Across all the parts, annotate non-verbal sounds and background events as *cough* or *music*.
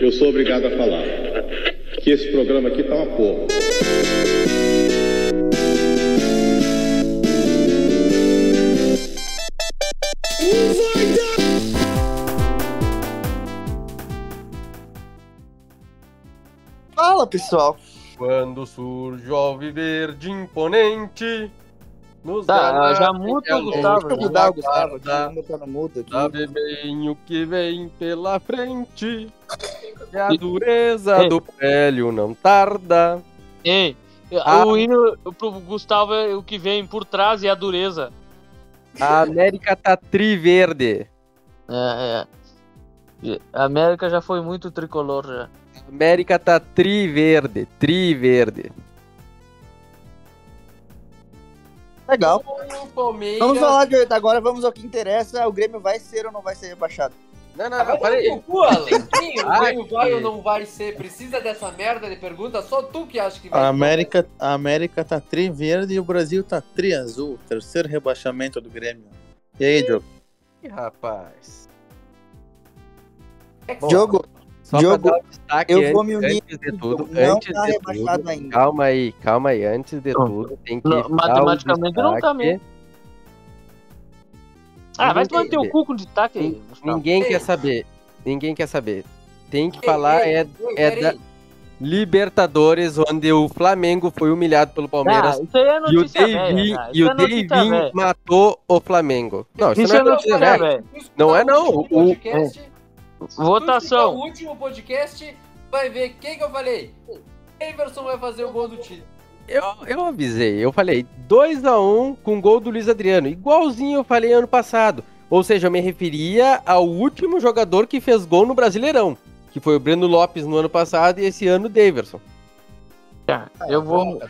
Eu sou obrigado a falar que esse programa aqui tá uma porra. Fala, pessoal. Quando surge o alviverde imponente. Nos Tá, já muda a o Gustavo, Deixa eu mudar o Gustavo no mudo aqui. Sabe bem o que vem pela frente. E a dureza Ei. do prélio não tarda. Ei, Ah. o hino pro Gustavo é o que vem por trás e a dureza. A América tá triverde. É, é. A América já foi muito tricolor já. A América tá triverde. Triverde. Legal. Palmeiras... Vamos falar de agora, vamos ao que interessa. O Grêmio vai ser ou não vai ser rebaixado? Não, não, não, peraí. cu. Quem? O Grêmio vai ou não vai ser? Precisa dessa merda de pergunta? Só tu que acha que vai A América, a América tá tri verde e o Brasil tá tri azul. Terceiro rebaixamento do Grêmio. E aí, Diogo? Ih, rapaz. Bom, Diogo, Só Diogo, pra dar um destaque eu antes, vou me unir. antes de tudo, não antes tá de tudo, ainda. calma aí, calma aí, antes de Não. tudo, tem que Não, o matematicamente não tá mesmo. Ah, vai Ninguém tomar teu quer- cu com destaque aí. Ninguém quer saber, ninguém quer saber. Tem que ei, falar ei, é ei, é da- Libertadores, onde o Flamengo foi humilhado pelo Palmeiras. Ah, isso aí é e o velha, Davin, cara. e Isso o é Davin velha. matou o Flamengo. Não, isso, Isso não é é notícia velha. velha. Escuta Não é, o não. último O- escuta Votação. O último podcast vai ver quem que eu falei. Everson vai fazer o gol do time. Eu, eu avisei, eu falei 2x1 com gol do Luiz Adriano, igualzinho eu falei ano passado. Ou seja, eu me referia ao último jogador que fez gol no Brasileirão, que foi o Breno Lopes no ano passado e esse ano o Daverson. Tá, Eu vou.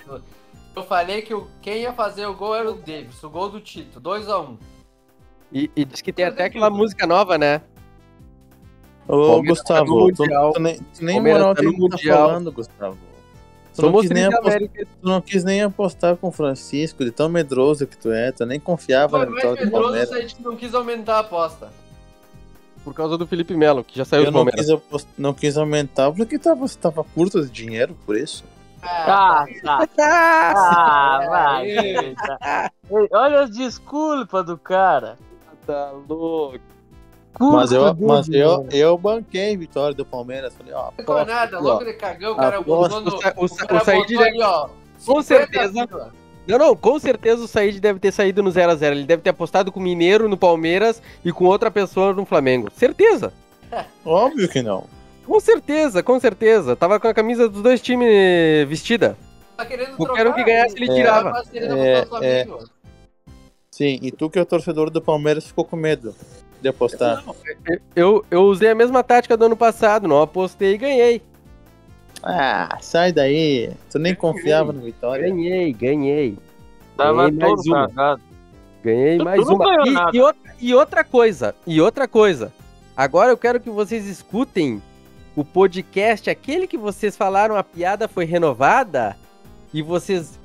Eu falei que o, quem ia fazer o gol era o Davis, o gol do Tito, 2x1. E, e diz que tem até aquela música nova, né? Ô, Palmeiras tá Gustavo, tu, Mundial. tu nem, tu nem moral tá que tá falando, Gustavo. Tu não, quis nem apostar, tu não quis nem apostar com o Francisco, de tão medroso que tu é, tu nem confiava Foi na mais vitória do medroso Palmeiras. a gente não quis aumentar a aposta. Por causa do Felipe Melo, que já saiu Eu do não Palmeiras. quis, apost- não quis aumentar porque tava, tava curto de dinheiro, por isso. Ah, tá. Ah, *laughs* vai. Olha as desculpas do cara. Tá louco. Mas eu, mas eu, eu banquei a vitória do Palmeiras. Falei, ó, Não ficou nada, louco de cagão, o cara aposta- botou no. o o o cara o Said deve- ali, ó. Com 50 certeza. pila. Não, não, com certeza o Said deve ter saído no 0x0. Ele deve ter apostado com o Mineiro no Palmeiras e com outra pessoa no Flamengo. Certeza. *laughs* Óbvio que não. Com certeza, com certeza. Tava com a camisa dos dois times vestida. Tá querendo Qualquer um que ganhasse, ele É. tirava. Tá querendo É, Flamengo. Sim, e tu que é o torcedor do Palmeiras ficou com medo de apostar. Eu, eu usei a mesma tática do ano passado, não apostei e ganhei. Ah, sai daí. Tu nem confiava na vitória. Ganhei, ganhei. Tava Ganhei mais todo uma. cagado. Ganhei Tu- mais tu não uma. E, e outra, e outra coisa, e outra coisa. Agora eu quero que vocês escutem o podcast, aquele que vocês falaram a piada foi renovada e vocês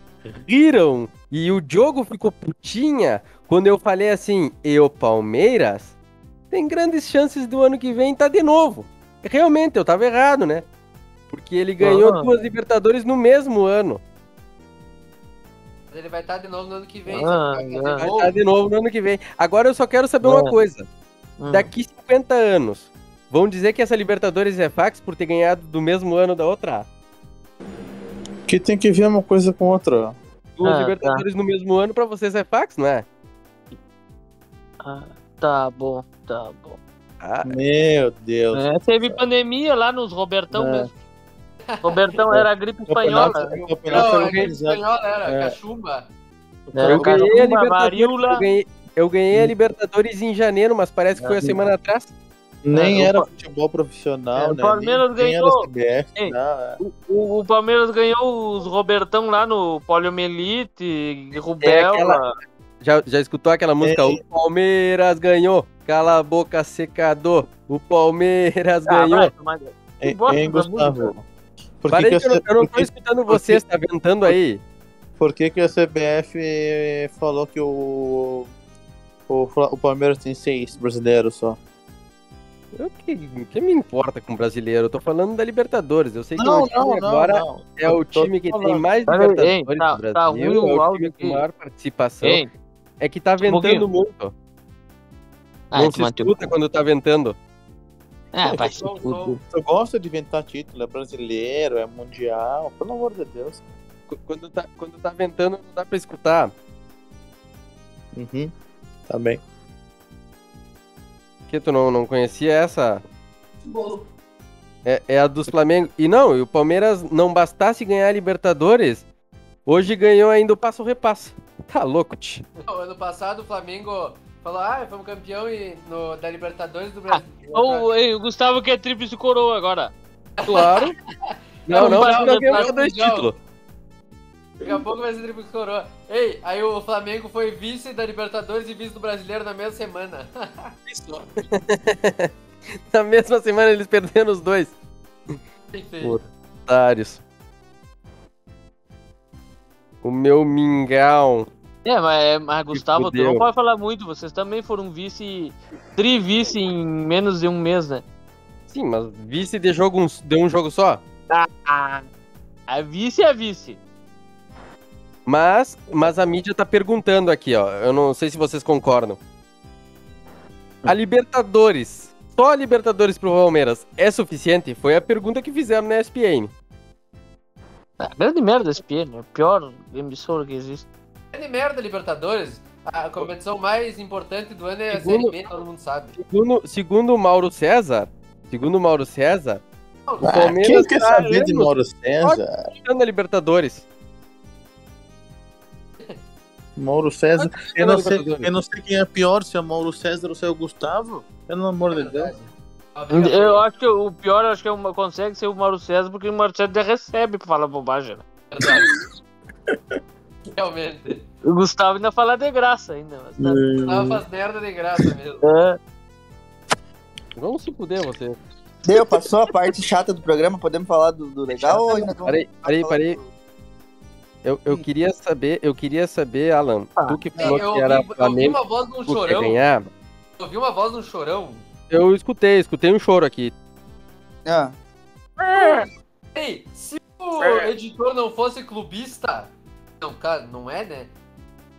riram e o Diogo ficou putinha quando eu falei assim, eu Palmeiras tem grandes chances do ano que vem tá de novo. Realmente, eu tava errado, né? Porque ele ganhou Ah. duas Libertadores no mesmo ano. Mas ele vai estar de novo no ano que vem. Ah, vai não. fazer Vai gol. estar de novo no ano que vem. Agora eu só quero saber uma É. coisa. Hum. Daqui 50 anos, vão dizer que essa Libertadores é fax por ter ganhado do mesmo ano da outra? Que tem que ver uma coisa com outra. Duas Ah, Libertadores no mesmo ano pra vocês é fax, não é? Ah, tá bom, tá bom. Ah, Meu Deus. É, teve pandemia lá nos Robertão É. mesmo. Robertão *laughs* era gripe espanhola. Não, é que organizado. espanhola era, É. cachumba. Era eu ganhei varíola. Eu ganhei, eu ganhei a Libertadores em janeiro, mas parece que foi a semana atrás. Nem É, o era futebol profissional, É, o né? Palmeiras nem, nem era ganhou. CBF, Ei. não, é. O, o Palmeiras ganhou os Robertão lá no poliomielite, rubéola. aquela- Já, já escutou aquela música? É. O Palmeiras ganhou, cala a boca secador. O Palmeiras Ah, ganhou. vai tomar- Hein, Gustavo? Por que, que, que eu, eu não tô que, escutando vocês, tá ventando aí. por que, que a CBF falou que o, o, o Palmeiras tem seis brasileiros só? Eu que, que me importa com brasileiro? Eu tô falando da Libertadores. Eu sei que Não, o time não, agora não. é o time que tem mais aí, Libertadores hein, tá- do tá Brasil. ruim o é o áudio time com maior participação. Hein? É que tá ventando pouquinho. muito. Ah, não tu se escuta quando tá ventando. Ah, vai se. Eu gosto de inventar título, é brasileiro, é mundial, pelo amor de Deus. Qu- Quando tá, quando tá ventando, não dá pra escutar. Uhum. Tá bem. Que tu não, não conhecia essa? É, é a dos Flamengo. E não, e o Palmeiras não bastasse ganhar a Libertadores, hoje ganhou ainda o passo repasso. *laughs* Tá louco, tio. Ano passado o Flamengo falou, ah, fomos campeão e no, da Libertadores do Brasil. Ô, ei, o Gustavo quer tríplice coroa agora. Claro. *laughs* Não, não, não, não ganhou dois títulos. Daqui a pouco vai ser triplo coroa. Ei, aí o Flamengo foi vice da Libertadores e vice do Brasileiro na mesma semana. *laughs* Na mesma semana eles perderam os dois. Otários. O meu mingau. É, mas, mas Gustavo, tu não pode falar muito. Vocês também foram vice, tri-vice em menos de um mês, né? Sim, mas vice de jogo um, de um jogo só. Ah, a vice é vice. Mas, mas a mídia tá perguntando aqui, ó. Eu não sei se vocês concordam. A Libertadores, só a Libertadores pro Palmeiras é suficiente? Foi a pergunta que fizeram na ESPN. Ah, grande merda esse PN, é o pior emissora que existe. Grande merda, Libertadores. A competição mais importante do ano é a Segundo- Série B, todo mundo sabe. Segundo, segundo o Mauro César, segundo o Mauro César, o Ah, Palmeiras quem quer tá saber de Mauro César? ganhando a Libertadores. Mauro César. Eu não, sei, eu não sei quem é pior, se é o Mauro César ou se é o Gustavo. Pelo amor de Deus. Eu acho que o pior acho que é uma, consegue ser o Mauro César, porque o Mauro César já recebe pra falar bobagem. Né? Verdade. *laughs* Realmente. O Gustavo ainda fala de graça ainda. Mas tá... Ela faz merda de graça mesmo. É. Vamos se fuder, você. Deu, passou a parte chata do programa, podemos falar do, do legal ou ainda Parei, parei, parei. do- Eu, eu queria saber, eu queria saber, Alan, tu que falou eu, que era ouvi, eu ouvi Flamengo uma voz de um tu quer chorão. ganhar. Eu ouvi uma voz de um chorão. Eu escutei, escutei um choro aqui. Ah, Ei, se o editor não fosse clubista. Não, cara, não é, né?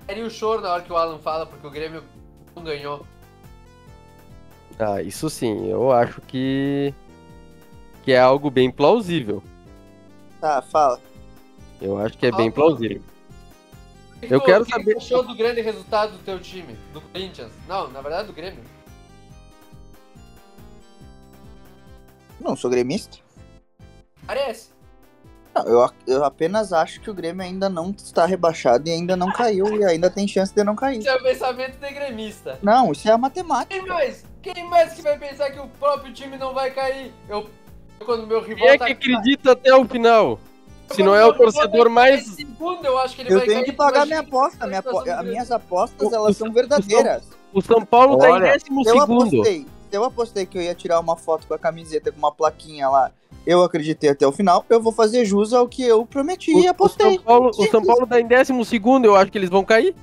Seria o choro na hora que o Alan fala, porque o Grêmio não ganhou. Ah, isso sim, eu acho que que é algo bem plausível. tá, fala. Eu acho que é bem Ah, plausível. Que Eu quero o que saber- achou do grande resultado do teu time? Do Corinthians? Não, na verdade do Grêmio. Não, sou gremista. Parece. Não, eu, eu apenas acho que o Grêmio ainda não está rebaixado e ainda não caiu e ainda tem chance de não cair. Isso é o pensamento de gremista. Não, isso é a matemática. Quem mais? Quem mais que vai pensar que o próprio time não vai cair? Eu, eu quando meu rival Quem é tá que acredita até o final? Se não é o torcedor mais. Segundo, eu acho que ele Eu vai tenho cair. que pagar minha aposta. Minha apo- As minhas apostas, O- elas o- são verdadeiras. O São Paulo tá Olha, em décimo eu segundo. apostei, eu apostei que eu ia tirar uma foto com a camiseta com uma plaquinha lá, eu acreditei até o final, eu vou fazer jus ao que eu prometi O, e o apostei. São Paulo, o São Paulo tá em décimo segundo, eu acho que eles vão cair.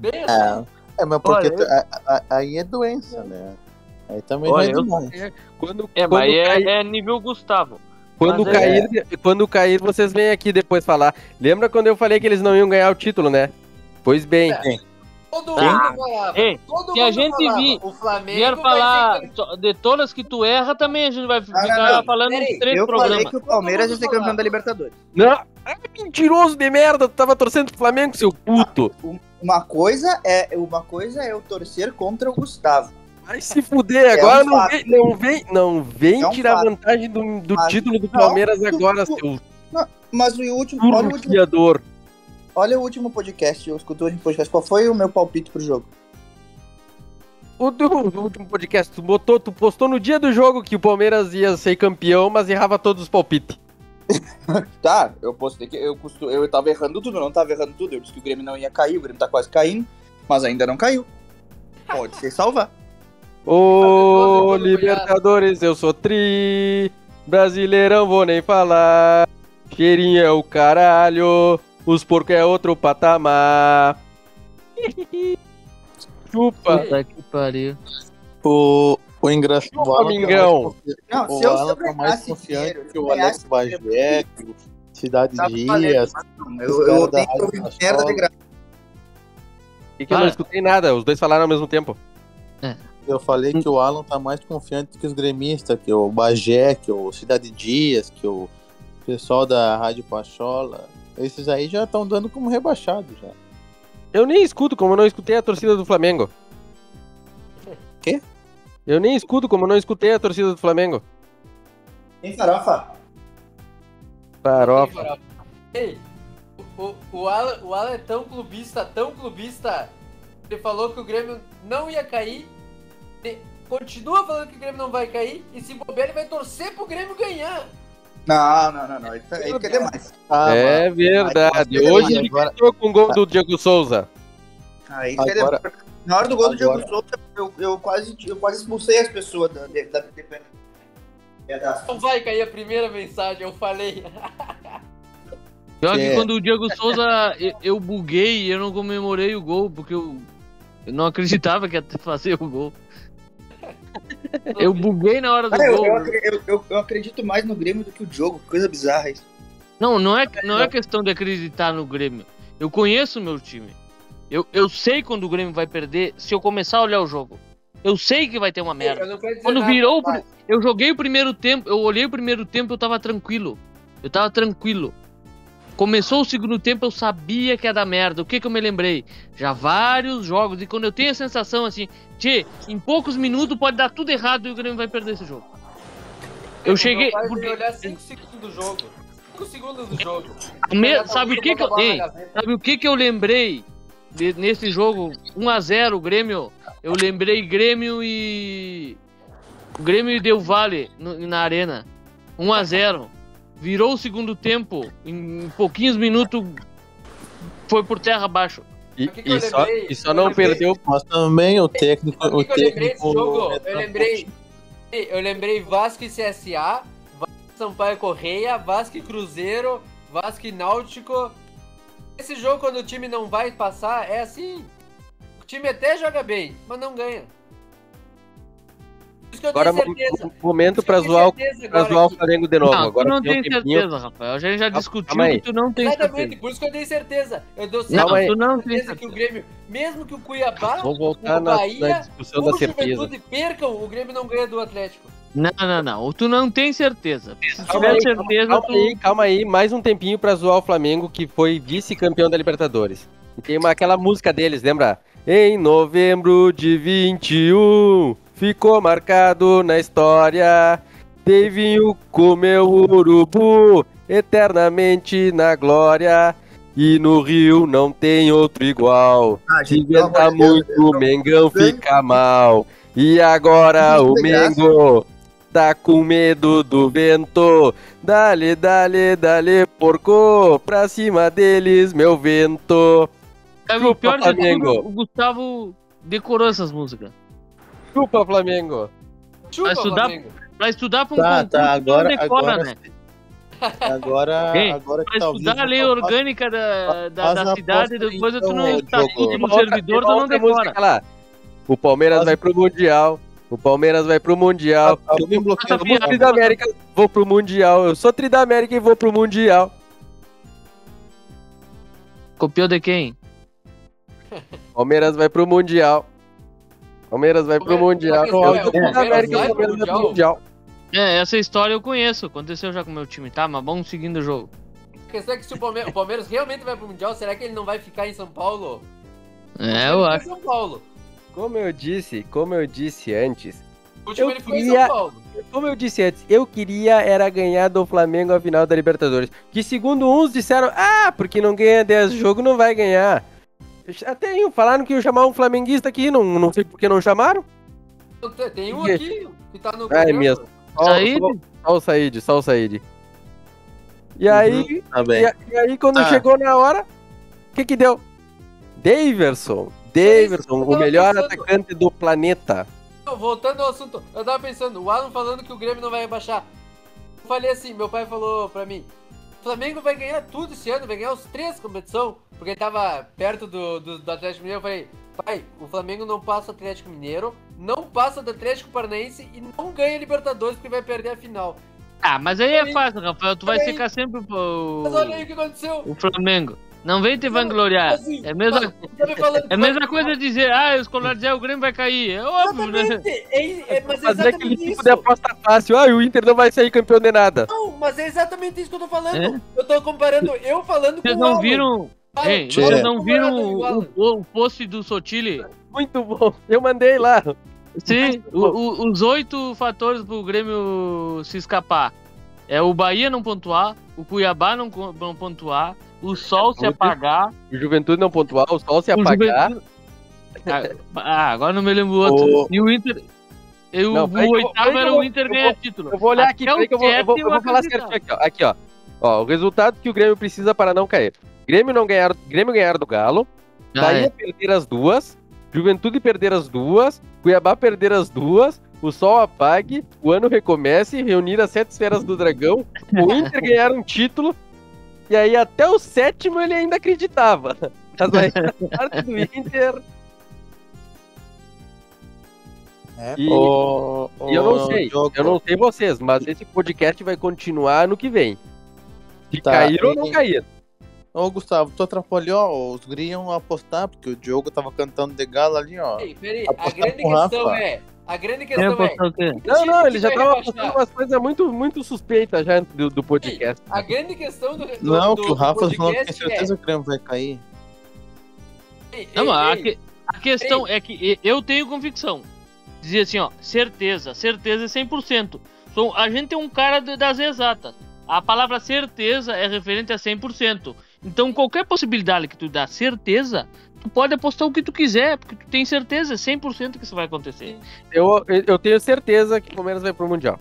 Bem assim. É, mas porque Olha, tu- a- a- aí é doença, né? Aí também Olha, já é eu- demais. Quando, É, quando mas cair, é, é nível Gustavo. quando, mas é- cair, quando cair, vocês vêm aqui depois falar. Lembra quando eu falei que eles não iam ganhar o título, né? Pois bem, É. Todo Ah, mundo falava. ei, todo se a gente falava, vir- o Flamengo Vier falar ser de todas que tu erra, também a gente vai não, ficar não. falando uns três Eu falei programas. que o Palmeiras ia ser campeão da Libertadores. Não, ah, mentiroso de merda, tu tava torcendo pro Flamengo, seu puto. Uma coisa é uma coisa é eu torcer contra o Gustavo. Vai se fuder, agora um não, vem, não vem, não vem É um tirar fato. vantagem do, do título do não, Palmeiras tu- agora, tu- seu Mas o último, olha o último. Olha o último podcast, eu escutei o último podcast. Qual foi o meu palpite pro jogo? O do, do último podcast, tu botou, tu postou no dia do jogo que o Palmeiras ia ser campeão, mas errava todos os palpites. *laughs* Tá, eu postei que eu, costu... eu tava errando tudo, eu não tava errando tudo. Eu disse que o Grêmio não ia cair, o Grêmio tá quase caindo, mas ainda não caiu. Pode ser salvar. Ô, Libertadores, eu sou tri. Brasileirão, vou nem falar. Cheirinho é o caralho. Os porcos é outro patamar. *laughs* Chupa. Puta que pariu. O, O engraçado o tá Domingão. confi- Não, o se eu, Alan eu tá mais confiante dinheiro, que o Alex Bagé, que o Cidade Dias. Eu, eu da tenho que Rádio ouvir Pachola. merda de graça. E que eu não escutei nada, os dois falaram ao mesmo tempo. Eu falei que o Alan tá mais confiante que os gremistas, que o Bagé, que o Cidade Dias, que o pessoal da Rádio Pachola. Esses aí já estão dando como rebaixados já. Eu nem escuto como eu não escutei a torcida do Flamengo. Quê? Eu nem escuto como eu não escutei a torcida do Flamengo. Tem farofa? Farofa. Ei, o, o, o, Alan, o Alan é tão clubista, tão clubista. Ele falou que o Grêmio não ia cair. Ele continua falando que o Grêmio não vai cair. E se bobear, ele vai torcer pro Grêmio ganhar. Não, não, não, não. Isso aí fica demais. Ah, é mas- verdade. mas- Hoje ele agora- entrou com o gol do Diego Souza. Aí fica Agora-. Na hora do gol do Diego agora- Souza, eu, eu, quase, eu quase expulsei as pessoas da, da, da, é da- Não vai cair a primeira mensagem, eu falei. Pior que É. quando o Diego Souza, *laughs* eu, eu buguei e eu não comemorei o gol, porque eu, eu não acreditava que ia fazer o gol. *laughs* Eu buguei na hora do Ah, eu, gol. eu, eu, eu- acredito mais no Grêmio do que o jogo. Coisa bizarra isso. Não, não é, não é questão de acreditar no Grêmio. Eu conheço o meu time. Eu, eu sei quando o Grêmio vai perder se eu começar a olhar o jogo. Eu sei que vai ter uma merda. Quando nada, virou, o eu joguei o primeiro tempo, eu olhei o primeiro tempo, eu tava tranquilo. Eu tava tranquilo. Começou o segundo tempo, eu sabia que ia dar merda. O que que eu me lembrei? Já vários jogos, e quando eu tenho a sensação assim, tchê, em poucos minutos pode dar tudo errado e o Grêmio vai perder esse jogo. Eu cheguei. Meu pai porque- olhar 5 segundos do jogo. 5 segundos do jogo. me- sabe o que que eu. Ei. Sabe o que que eu lembrei de- nesse jogo 1x0 o Grêmio? Eu lembrei Grêmio e. Grêmio e Del Valle no- na arena. 1x0. Virou o segundo tempo. Em pouquinhos minutos foi por terra abaixo. E, que que e só, e só não perdeu. Mas também o técnico. O que, que eu lembrei desse técnico jogo? Eu lembrei. Eu lembrei Vasco e CSA, Vasco e Sampaio Correia, Vasco e Cruzeiro, Vasco e Náutico. Esse jogo, quando o time não vai passar, é assim. O time até joga bem, mas não ganha. Agora tenho mo- certeza. mo- momento Por pra isso que eu zoar, o- tenho certeza pra agora zoar o Flamengo de novo. não, Agora tu não tem tem tempinho. certeza, Rafael. A gente já discutiu calma que tu não tem Exatamente, certeza. por isso que eu tenho certeza. Eu dou Não, Calma aí. tu não tem certeza que o certeza. Grêmio, mesmo que o Cuiabá, Vamos voltar o na, Bahia, na discussão ou da o certeza. Juventude percam, o Grêmio não ganha do Atlético. Não, não, não. Tu não tem certeza. Se Calma tiver aí, certeza, Calma tu. aí, calma aí, mais um tempinho pra zoar o Flamengo, que foi vice-campeão da Libertadores. E tem uma, aquela música deles, lembra? Em novembro de 21, ficou marcado na história. Davinho comeu urubu, eternamente na glória. E no Rio não tem outro igual. Ah, Se inventa muito, o Mengão fica mal. E agora o. Mengo tá com medo do vento. Dale, dale, dale, porco. Pra cima deles, meu vento. Sabe, o pior de tudo, o Gustavo decorou essas músicas. Chupa, Flamengo. Chupa, Vai estudar- Flamengo. Pra estudar pra um Tá, concurso, tá, tu não agora, decora, agora, né? agora, *laughs* Ei, agora Pra que tá estudar a lei orgânica da, da, da cidade, depois aí, tu não então, tá Tem no servidor, tu não decora. lá. O Palmeiras Faz- vai pro Mundial. O Palmeiras vai pro Mundial. Eu bloqueia sou Sabia. tri da América, vou pro Mundial. Eu sou tri da América e vou pro Mundial. Copiou de quem? Palmeiras vai pro Mundial. Palmeiras vai pro Mundial. Eu América, o Palmeiras vai pro Mundial? É, essa história eu conheço. Aconteceu já com o meu time, tá? Mas vamos seguindo o jogo. A questão é que se o Palmeiras, o Palmeiras realmente vai pro Mundial, será que ele não vai ficar em São Paulo? É, eu Ele acho. São Paulo. Como eu disse, como eu disse antes, O último ele foi em queria- São Paulo. como eu disse antes, eu queria era ganhar do Flamengo a final da Libertadores. Que segundo uns disseram, ah, porque não ganha 10 jogos, não vai ganhar. Até aí, falaram que iam chamar um flamenguista aqui, não, não sei por que não chamaram. Tem um aqui que tá no É mesmo. Só, Saíde? só, só o Said, só o Said. E aí, Tá e, e aí quando Ah. chegou na hora, o que que deu? Daverson. Daverson, o melhor pensando. atacante do planeta. Voltando ao assunto, eu tava pensando, o Alan falando que o Grêmio não vai rebaixar. Eu falei assim, meu pai falou pra mim, o Flamengo vai ganhar tudo esse ano, vai ganhar os três competição, porque ele tava perto do, do, do Atlético Mineiro. Eu falei, pai, o Flamengo não passa o Atlético Mineiro, não passa do Atlético Paranaense e não ganha Libertadores porque vai perder a final. Ah, mas aí é fácil, Rafael. Tu vai aí- ficar sempre pro Mas olha aí o que aconteceu. o Flamengo. Não vem te vangloriar. Assim, É a mesma, tá falando é mesma coisa dizer, ah, os colares é o Grêmio vai cair. É óbvio, né? Exatamente. É, é, mas é Fazer aquele exatamente tipo isso. de aposta fácil. Ah, o Inter não vai sair campeão de nada. Não, mas é exatamente isso que eu tô falando. É? Eu tô comparando eu falando Vocês com o não Alan. viram. Ei, vocês não viram o, o, o post do Sotile? Muito bom. Eu mandei lá. Sim, o- o- os oito fatores pro Grêmio se escapar. É o Bahia não pontuar, o Cuiabá não, não pontuar, o Sol se apagar, O Juventude não pontuar, o Sol se o apagar. Juventude- Ah, ah, agora não me lembro o outro. O- E o Inter. E o, Não, o eu oitavo era eu o Inter eu ganhar título. Eu vou olhar aqui, peraí que eu vou, eu vou, eu vou falar certinho aqui, ó. Aqui, ó. Ó, o resultado que o Grêmio precisa para não cair. Grêmio não ganhar, Grêmio ganhar do Galo, Ah, Bahia é. perder as duas, Juventude perder as duas, Cuiabá perder as duas, o Sol apague, o ano recomece, reunir as sete esferas do dragão, o Inter *laughs* ganhar um título, e aí até o sétimo ele ainda acreditava. Mas aí a parte do Inter. É, E- o- E eu não sei, Diogo, eu não sei vocês, mas esse podcast vai continuar no que vem. Se Tá, cair ou não cair. Ô, Gustavo, tu atrapalhou, os guri iam apostar, porque o Diogo tava cantando de galo ali, ó. Ei, peraí, a Apostar grande questão Rafa. é. A grande questão é. apostou o quê? que Não, time não, ele já tava rebaixar? postando umas coisas muito, muito suspeitas já do, do podcast. A grande questão do. do Não, do, que o Rafa falou que tem podcast certeza que o Grêmio vai cair. É, ei, Não, ei, a, ei, que- a questão é que eu tenho convicção. Dizia assim, ó, certeza, certeza é 100%. Sou, a gente é um cara de- das exatas. A palavra certeza é referente a 100%. Então, qualquer possibilidade que tu dá certeza, tu pode apostar o que tu quiser, porque tu tem certeza, é 100% que isso vai acontecer. Eu, eu tenho certeza que o Palmeiras vai pro Mundial.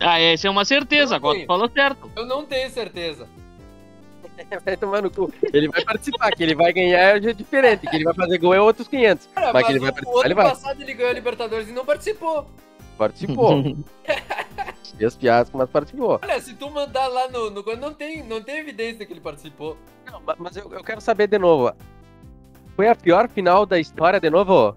Ah, essa é uma certeza, agora tu falou certo. Eu não tenho certeza. *laughs* Vai tomar no cu. Ele vai participar, que ele vai ganhar é diferente, que ele vai fazer gol é outros 500. Cara, Mas mas, que ele vai o, participar, o ano ele vai. passado ele ganhou a Libertadores e não participou. Participou. *laughs* Fez piadas, mas participou. Olha, se tu mandar lá no. no não, tem, não tem evidência que ele participou. Não, ma- mas eu, eu quero saber de novo. Foi a pior final da história de novo?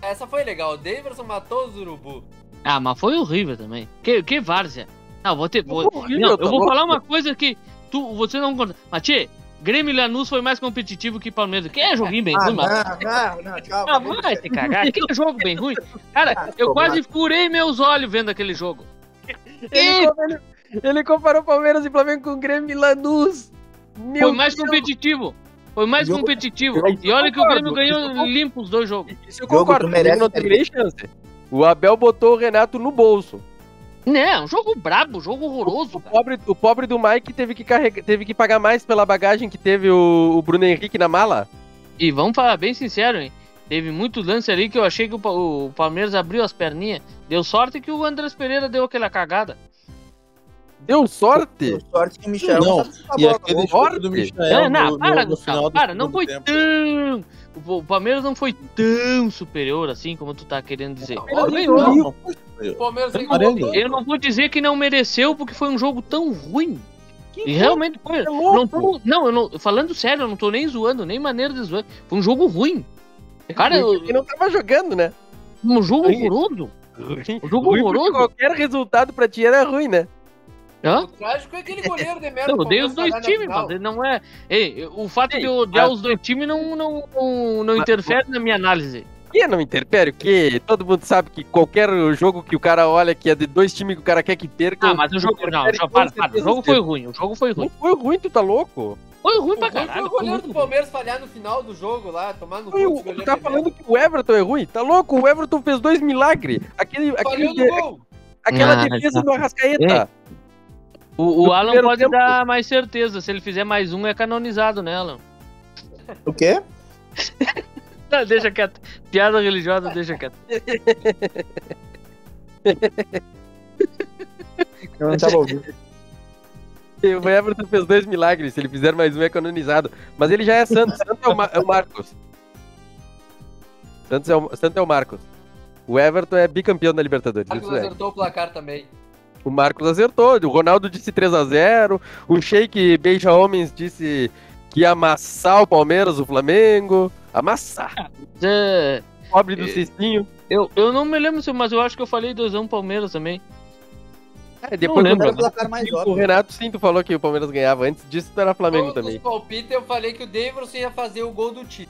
Essa foi legal. O Daverson matou os urubu. Ah, mas foi horrível também. Que, que várzea. Não, vou ter. Vou, Horrível, não, tá eu vou louco. falar uma coisa que tu, você não conta. Mas, tchê, Grêmio e Lanús foi mais competitivo que Palmeiras. Que é joguinho bem ruim, mano. não, não, calma. Ah, vai se cagar. Que jogo bem ruim. Cara, eu quase furei meus olhos vendo aquele jogo. Ele, ele, ele comparou Palmeiras e Flamengo com Grêmio e Lanús. Meu Foi mais Deus. competitivo. Foi mais Eu- competitivo. eu E olha que o Grêmio ganhou concordo. limpo os dois jogos. Isso eu concordo, tu o Grêmio merece não teve nem chance. O Abel botou o Renato no bolso. Não, um jogo brabo, jogo O horroroso, cara. pobre, o pobre do Mike teve que, carregar, teve que pagar mais pela bagagem que teve o, o Bruno Henrique na mala. E vamos falar bem sincero, hein? Teve muito lance ali que eu achei que o, o Palmeiras abriu as perninhas. Deu sorte que o Andrés Pereira deu aquela cagada. Deu sorte. Deu sorte que o Michel Não, chutar E bola. aquele chute do Michel É, não, no, para, no, no Gustavo, para, não foi tempo. tão. O Palmeiras não foi tão superior assim como tu tá querendo dizer. Não, Não, não, não O. Palmeiras Eu ali. Eu não vou dizer que não mereceu, porque foi um jogo tão ruim. Que E realmente foi. é. Não, tô- não, eu não, falando sério, eu não tô nem zoando, nem maneira de zoar. Foi um jogo ruim. Cara, eu- Ele não tava jogando, né? um jogo Ruim. horroroso. Um jogo Ruim horroroso. Qualquer resultado pra ti era ruim, né? Hã? O trágico é aquele goleiro de merda. Eu odeio os dois times, mas não é. Ei, o fato Ei, de eu odiar mas- os dois times não, não, não, não Mas- interfere na minha análise. Que não interfere? O que? Todo mundo sabe que qualquer jogo que o cara olha que é de dois times que o cara quer que perca. Ah, mas o jogo. Não, já, para, para. O jogo foi ruim. O jogo foi Não ruim. foi ruim, tu tá louco? Foi ruim O pra ruim foi caralho. o goleiro do. Palmeiras falhar no final do jogo lá, tomar no o- cu. Tu tá falando que o Everton é ruim? Tá louco? O Everton fez dois milagres. Aquele, aquele de- gol. aquela Ah, defesa tá. do Arrascaeta. O, o No Alan pode tempo- dar mais certeza. Se ele fizer mais um, é canonizado, né, Alan? O quê? *laughs* Não, deixa quieto. Piada religiosa, deixa quieto. Eu não tava ouvindo. O Everton fez dois milagres. Se ele fizer mais um, é canonizado. Mas ele já é santo. Santo é o, Ma- é o Marcos. Santos é o, santo é o Marcos. O Everton é bicampeão da Libertadores. Marcos Isso é. acertou o placar também. O Marcos acertou. O Ronaldo disse 3x0. O Sheik Beija Homens disse que ia amassar o Palmeiras, o Flamengo. Amassar. É, Pobre do É. Cicinho. eu, eu não me lembro, se- mas eu acho que eu falei 2x1 Palmeiras também. É, depois Não lembro. Placar mais o. Renato sim, tu falou que o Palmeiras ganhava. Antes disso, tu era Flamengo Todos também. os palpites eu falei que o Davidson ia fazer o gol do time.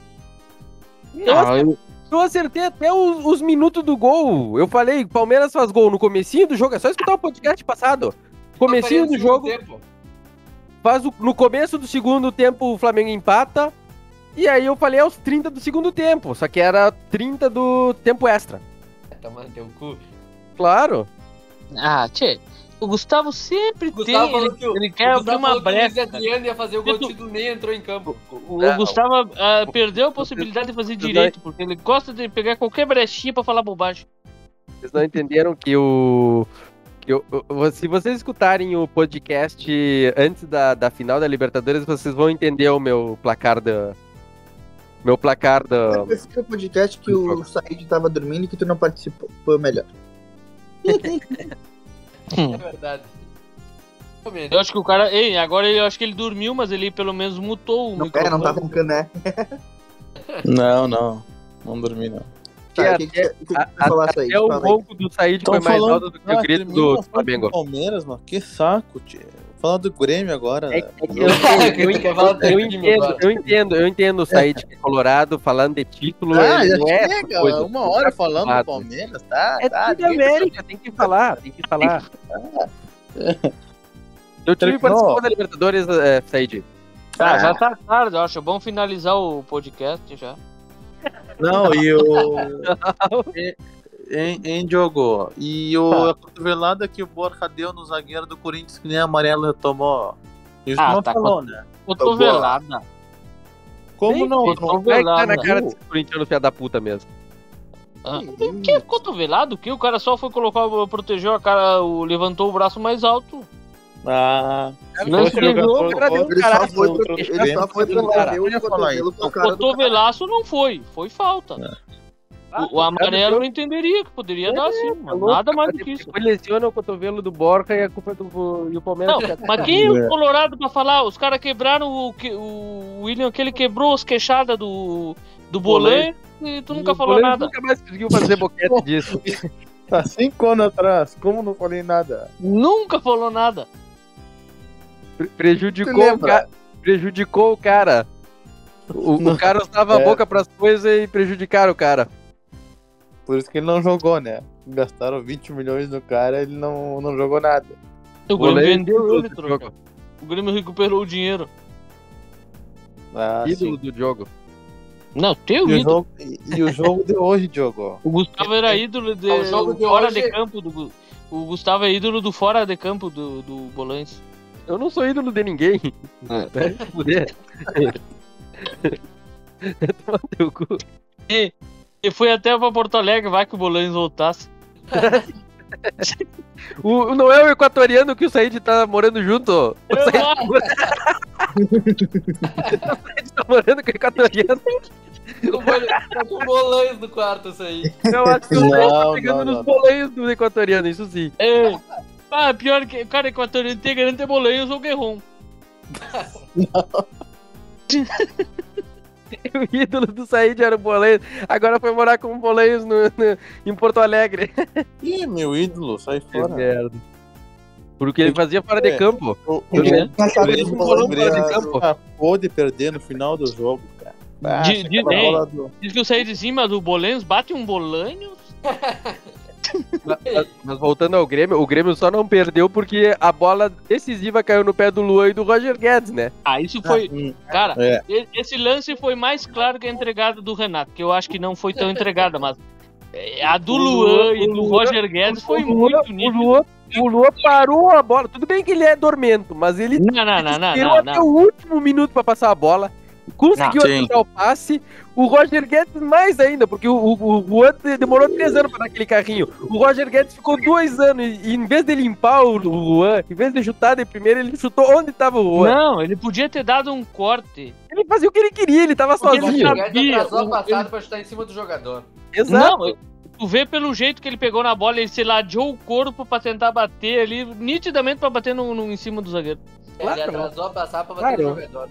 Não, eu, Eu acertei até os, os minutos do gol. Eu falei, Palmeiras faz gol no comecinho do jogo. É só escutar o podcast passado. Comecinho do jogo, segundo tempo. faz o- no começo do segundo tempo o Flamengo empata. E aí eu falei aos 30 do segundo tempo. Só que era 30 do tempo extra. Tomando teu cu. Claro. ah, tchê. O Gustavo sempre O Gustavo tem. falou Ele, que o, ele quer o abrir uma falou que o Luiz brecha. Adriano ia fazer o gol do título nem entrou em campo. O Não. Gustavo ah, perdeu a possibilidade de fazer direito, porque ele gosta de pegar qualquer brechinha pra falar bobagem. Vocês não entenderam que o. Que o, o- se vocês escutarem o podcast antes da, da final da Libertadores, vocês vão entender o meu placar da. Meu placar da. Foi o podcast que o Said tava dormindo e que tu não participou. Foi o melhor. É verdade. Eu acho que o cara. Ei, agora ele, eu acho que ele dormiu, mas ele pelo menos mutou o Não, microfone. é, não tá roncando, né? *laughs* Não, não. Não dormi, não. Tá, até- que que que a- tu falar, Said? Até o ronco do Said Tão foi mais falando- alto do que o grito do Flamengo. Palmeiras, mano. Que saco, tio. Falar do Grêmio agora. É, é que eu, eu, *laughs* eu entendo, agora? eu entendo, eu entendo o Said é colorado falando de título. Ah, ele já não é chega, coisa. uma hora falando do. Palmeiras, tá? É tá, tudo América, tem que falar, tem que falar. *laughs* Teu time Terminou. participou da Libertadores, é, Said. Ah, Ah. já tá tarde, eu acho. Bom finalizar o podcast já. Não, e o. *laughs* em, em. E o a cotovelada que o Borja deu no zagueiro do Corinthians, que nem amarelo retomou. Isso Ah, não tá falou, né? Cotovelada. Como não? Como é que tá na cotovelada. cara desse corintiano filho da puta mesmo? Ah, o que? Cotovelado? O que? O cara só foi colocar, protegeu a cara, o, levantou o braço mais alto. Ah, Não escreveu, o cara deu Ele só foi ele só foi pra cara. bater Eu ia o falar isso. a O cotovelaço não foi, foi falta. Ah, O, o amarelo eu entenderia que poderia dar sim, mas nada mais do que isso. Depois lesiona o cotovelo do Borja e a culpa é do e o Palmeiras. Não, mas quem é o Colorado pra falar? Os caras quebraram o, que- o William, aquele quebrou as queixadas do, do Bolan e tu nunca O falou nada. Nunca mais conseguiu fazer boquete disso. *laughs* Há cinco anos atrás, como não falei nada? Nunca falou nada. Pre- Prejudicou o, ca... prejudicou o cara. O, o cara usava a É. boca pras coisas e prejudicaram o cara. Por isso que ele não jogou, né? Gastaram 20 milhões no cara, ele não, não jogou nada. O Grêmio vendeu ele, troca. O Grêmio recuperou o dinheiro. Ah, Ídolo sim. do jogo. Não, teu E o, ídolo. jogo, e, e o jogo de hoje, Diogo? *laughs* O Gustavo era ídolo de, O jogo de fora hoje- de campo do O Gustavo é ídolo do fora de campo do, do Bolães. Eu não sou ídolo de ninguém. É. *laughs* Vai se fuder. *laughs* Toma teu cu. E, foi até pra Porto Alegre, vai que o Bolães voltasse. *laughs* O, não é o equatoriano que o Said tá morando junto. O Said *laughs* tá morando com o equatoriano. O bol- Tá com bolões no quarto isso aí. Eu acho que o Said tá Não, pegando não, nos não. boleios do equatoriano, isso sim. É. Ah, pior que o cara equatoriano tem garantia Bolães ou Guerron. *laughs* *laughs* O ídolo do Said era o Boleiros. Agora foi morar com o Boleiros no, no- em Porto Alegre. *laughs* Ih, meu ídolo, sai Que fora. merda. Porque ele fazia fora de É. campo. O, o, o o falou Grêmio fora de campo. acabou de perder no final do jogo, cara. Ah, aquela ei. bola do- Diz que eu saí de cima do Bolães, bate um Bolanho. *laughs* Mas, mas voltando ao Grêmio, o Grêmio só não perdeu porque a bola decisiva caiu no pé do Luan e do Roger Guedes, né? Ah, isso foi. Hum, Cara, É. esse lance foi mais claro que a entregada do Renato, que eu acho que não foi tão entregada, mas é, a do Luan Luan- e do Luan- Roger Guedes foi Luan, muito o nítido. Luan, o Luan parou a bola. Tudo bem que ele é dormento, mas ele Não, não, não, não, esperou não, até não. o último minuto pra passar a bola. Conseguiu acertar o passe. O Roger Guedes mais ainda, porque o, o, o Juan de- demorou três anos pra dar aquele carrinho. O Roger Guedes ficou dois anos e, e em vez de limpar o, Juan, em vez de chutar de primeira, ele chutou onde tava o Juan. Não, ele podia ter dado um corte. Ele fazia o que ele queria, ele tava Porque ele sozinho. sabia. Ele atrasou a passada pra chutar em cima do jogador. Exato. Não, tu vê pelo jeito que ele pegou na bola, ele se ladeou o corpo pra tentar bater ali, nitidamente pra bater no, no- em cima do zagueiro. Ele Claro. atrasou a passada pra bater Claro. no jogador.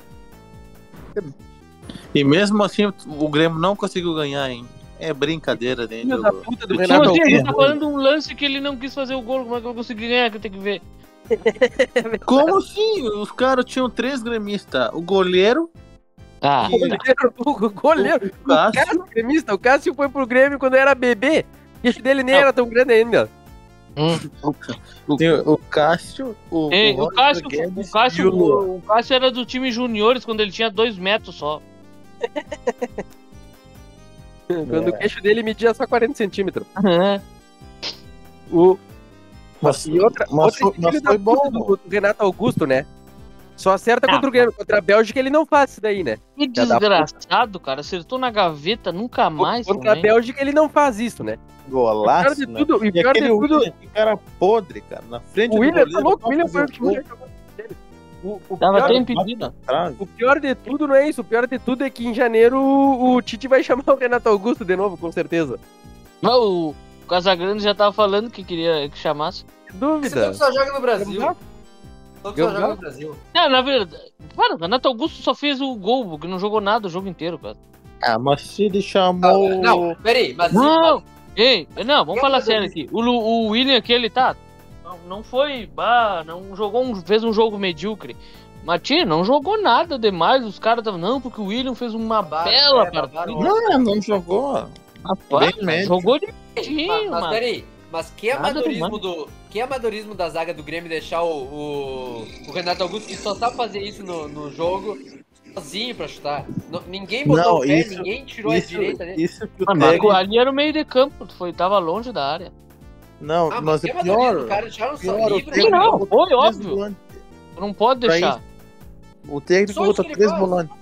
E mesmo assim o Grêmio não conseguiu ganhar, hein? É brincadeira dentro da do... puta do Renato Augusto. tá falando de um lance que ele não quis fazer o gol. Como é que eu consegui ganhar? Que eu tenho que ver. *laughs* Como assim? Os caras tinham três gremistas. O goleiro, Ah, O goleiro, o goleiro, o o Cássio, Cássio, gremista, o Cássio foi pro Grêmio quando era bebê. E o dele nem Não. era tão grande ainda. Tem o Cássio, o, Ei, o, Roger Cássio, Guedes o, Cássio, o o, o Cássio era do time juniores quando ele tinha dois metros só. *laughs* Quando o queixo dele media só 40 centímetros. É. O, Mas, e outra, mas outra mas foi bom. do, do Renato Augusto, né? Só acerta Ah, contra o Grêmio. Contra a Bélgica ele não faz isso daí, né? Que desgraçado, cara. Acertou na gaveta, nunca mais. contra a também. Bélgica ele não faz isso, né? E pior Golaço, de né? tudo, e E pior de aquele tudo, William, que cara podre, cara. Na frente o William, tá goleiro, louco? O William foi o que jogou dele. O, o Tava pior, até impedido. o pior de tudo não é isso. O pior de tudo é que em janeiro o, Tite vai chamar o Renato Augusto de novo, com certeza. Mas o Casagrande já tava falando que queria que chamasse. Esse dúvida. louco só joga no Brasil. Só joga já- no Brasil. Não, na verdade. Para, o Renato Augusto só fez o gol, porque não jogou nada o jogo inteiro, cara. Ah, mas se ele chamou. Não, peraí, mas. Não! Ei, não, vamos falar sério aqui. O, o William aquele tá. Não, não foi. Bah, não jogou um, fez um jogo medíocre. Mas, tia, não jogou nada demais. Os caras estavam. Não, porque o William fez uma bela é, partida. Não, não jogou. Rapaz, bem jogou Mas, direitinho, mas mano. peraí, mas que amadorismo do. Que amadorismo da zaga do Grêmio deixar o, o, o Renato Augusto, que só sabe fazer isso no, no jogo, sozinho pra chutar. Não- ninguém botou Não, o pé, isso- ninguém tirou a Isso, direita dele. isso que o Mano, mas técnico. ali era o meio de campo, foi, tava longe da área. Não, Ah, mas que é pior. o cara deixaram só pior, livre. técnico Não, foi óbvio. Não pode deixar. O técnico botou três volantes.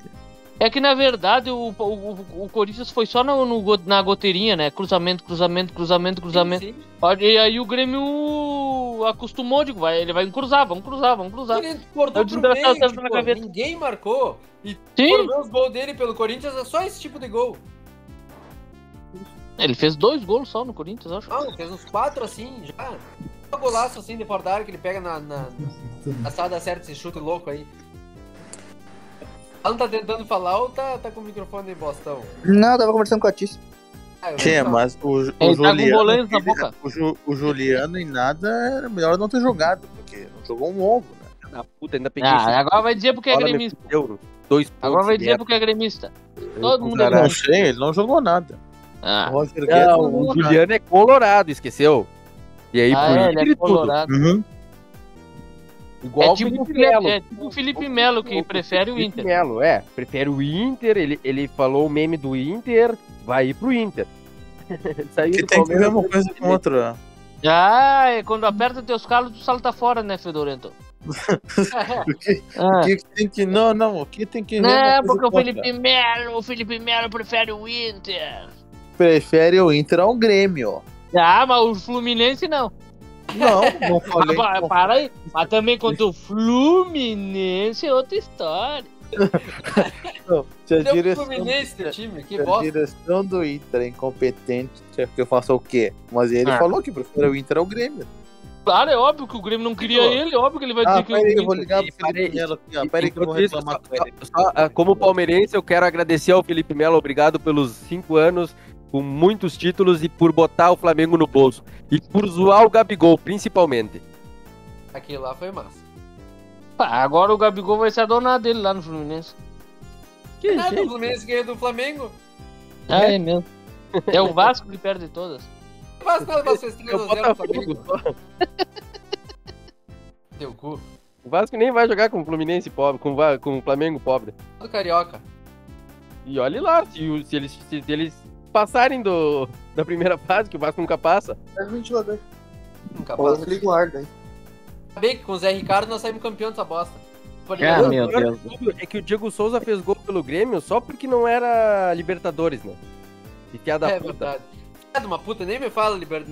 É que na verdade o, o, o- Corinthians foi só no, no na goteirinha, né? Cruzamento, cruzamento, cruzamento, cruzamento. Sim, sim. E aí o Grêmio acostumou, digo, vai, ele vai cruzar, vamos cruzar, vamos cruzar. Ele cortou pro meio, tipo, ninguém marcou. E Sim, os gols dele pelo Corinthians é só esse tipo de gol. ele fez dois gols só no Corinthians, acho. Não, fez uns quatro assim, já. Um golaço assim de fora da área que ele pega na, na, na sala certa esse chute louco aí. Alan tá tentando falar ou tá, tá com o microfone em bostão? Não, eu tava conversando com a Tice. Ah, eu Tinha, não- mas o, o Ele tá com Juliano. na ele- boca. o, Ju- o Juliano em nada era melhor não ter jogado, porque não jogou um ovo, né? Da puta, ainda peguei. Ah, agora vai dizer porque é gremista. fudeu, Dois pontos. Agora vai dizer porque é gremista. Todo mundo é Não gremista. sei, ele não jogou nada. O Ah, Roger Guedes Não, jogou o nada. Juliano é colorado, esqueceu? E aí, ah por é, Inter ele é tudo. colorado. Uhum. Igual É o tipo, o Felipe Melo. é tipo o Felipe Melo que prefere o Felipe Inter. Melo, é. Prefere o Inter, ele, ele falou o meme do Inter, vai ir pro Inter. *laughs* Saiu Que tem que ver uma coisa com outra. Ah, é quando aperta teus calos, tu salta fora, né, Fedorento? *laughs* O que, *laughs* Ah. o que tem que. Não, não, o que tem que. Não, porque o. Felipe Melo, o Felipe Melo prefere o Inter. Prefere o Inter ao Grêmio. Ah, mas o Fluminense não. Não, *laughs* não falei. Ah, pa- para aí. Mas também contra o Fluminense é outra história. *laughs* não. Se a Deu direção, Fluminense do time, que se a bosta. direção do Inter é incompetente, quer que eu faça o quê? Mas ele Ah. falou que prefere o Inter ao Grêmio. Claro, é óbvio que o Grêmio não queria Pô. ele, é óbvio que ele vai dizer Ah, que o peraí, eu vou ligar pro Felipe Melo aqui, ó. Peraí que eu vou reclamar com ele. só- só, ah, como palmeirense, eu quero agradecer ao Felipe Melo, obrigado pelos cinco anos, com muitos títulos e por botar o Flamengo no bolso. E por zoar o Gabigol, principalmente. Aquilo lá foi massa. Pá, agora o Gabigol vai se adonar dele lá no Fluminense. Que Nada, o jeito. Fluminense ganhou do Flamengo. Ah, é mesmo. É o Vasco que perde todas. Não faz nada, mas fez 3 É o a 0 pro Botafogo. Flamengo. Teu cu. O Vasco nem vai jogar com o Fluminense pobre, com, com o Flamengo pobre. Do Carioca. E olhe lá, se, se eles, se eles passarem do, da primeira fase, que o Vasco nunca passa. Pega o ventilador. Nunca Ou passa. liga o ar daí. Sabia que com o Zé Ricardo nós saímos campeão dessa bosta. Ah, meu O pior Deus. É que o Diego Souza fez gol pelo Grêmio só porque não era Libertadores, né? E piada É puta. verdade. É de uma puta, nem me fala liber...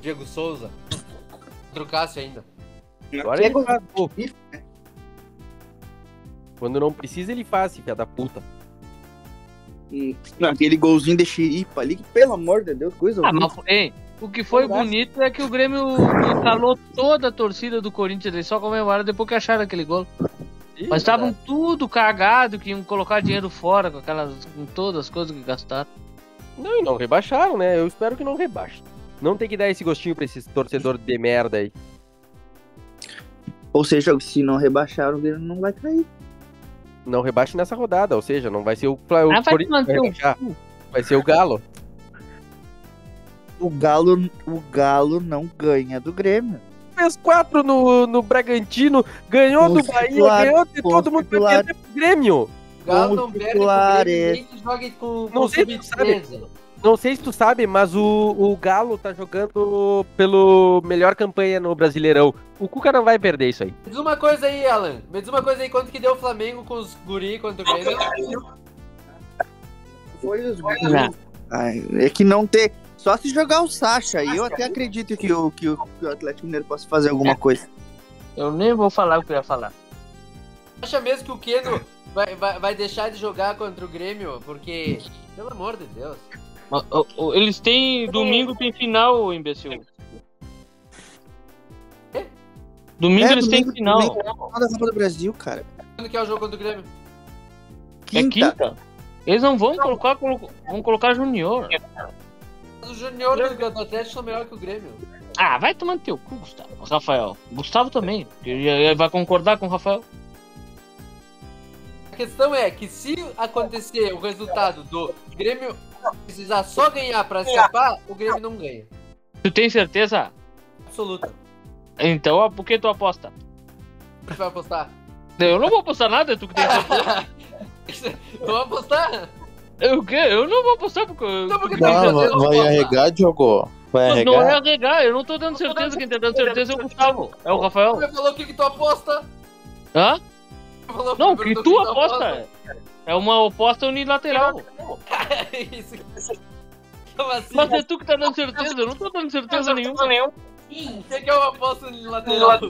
Diego Souza. Trucasse ainda. Agora ele faz gol. Quando não precisa, ele faz, filha da puta. Aquele golzinho de xeripa ali, que pelo amor de Deus, coisa Ah, mas, hein, o que foi bonito é que o Grêmio calou toda a torcida do Corinthians, eles só comemoraram depois que acharam aquele gol. Mas estavam tudo cagado que iam colocar dinheiro fora com aquelas. com todas as coisas que gastaram. Não, e não rebaixaram, né? Eu espero que não rebaixem. Não tem que dar esse gostinho pra esses torcedores de merda aí. Ou seja, se não rebaixar, o Grêmio não vai cair. Não rebaixe nessa rodada, ou seja, não vai ser o, o Ah, vai Corinthians vai rebaixar. Vai ser o Galo. O Galo, o Galo não ganha do Grêmio. Fez quatro no, no Bragantino, ganhou Com do Bahia, titular- ganhou de todo mundo vai titular- perder pro Grêmio. O Galo não perde pro. Grêmio, jogue com, Não com o sei sabe. Sub-13. Não sei se tu sabe, mas o, o Galo tá jogando pelo melhor campanha no Brasileirão. O Cuca não vai perder isso aí. Me diz uma coisa aí, Alan. Me diz uma coisa aí, quanto que deu o Flamengo com os guri contra o Grêmio? Foi os Ai, É que não ter. Só se jogar o Sacha aí, eu até acredito que o, que o, que o Atlético Mineiro possa fazer alguma coisa. Eu nem vou falar o que eu ia falar. Acha mesmo que o Keno vai, vai, vai deixar de jogar contra o Grêmio? Porque, pelo amor de Deus. Eles têm. Domingo tem final, imbecil. Quê? Domingo É, eles têm domingo- final. domingo é da Copa do Brasil, cara. Quando que é o jogo contra o Grêmio? É quinta. Eles não vão colocar. colo- Vão colocar Junior. Mas o Junior do do Atlético são melhor que o Grêmio. Ah, vai tomar no teu cu, Gustavo. Rafael. Gustavo também. Ele ele vai concordar com o Rafael. A questão é que se acontecer o resultado do Grêmio precisar só ganhar pra escapar, o Grêmio não ganha. Tu tem certeza? Absoluta. Então, por que tu aposta? Você vai apostar? Eu não vou apostar nada, é tu que tem certeza. *laughs* Eu vou apostar? Eu o quê? Eu não vou apostar porque. Não, porque tu tem Não, certeza. vai, vai arregar, Diogo. Vai Mas Não é arregar. arregar, eu não tô dando certeza. Quem tá dando certeza é o Gustavo. É o Rafael. Você falou o que, que tu aposta? Hã? Você falou Não, que perguntou tu o aposta. É uma aposta unilateral. Isso. Como assim? Mas é tu que tá dando certeza, eu não tô dando certeza nenhuma. O que que é uma aposta unilateral?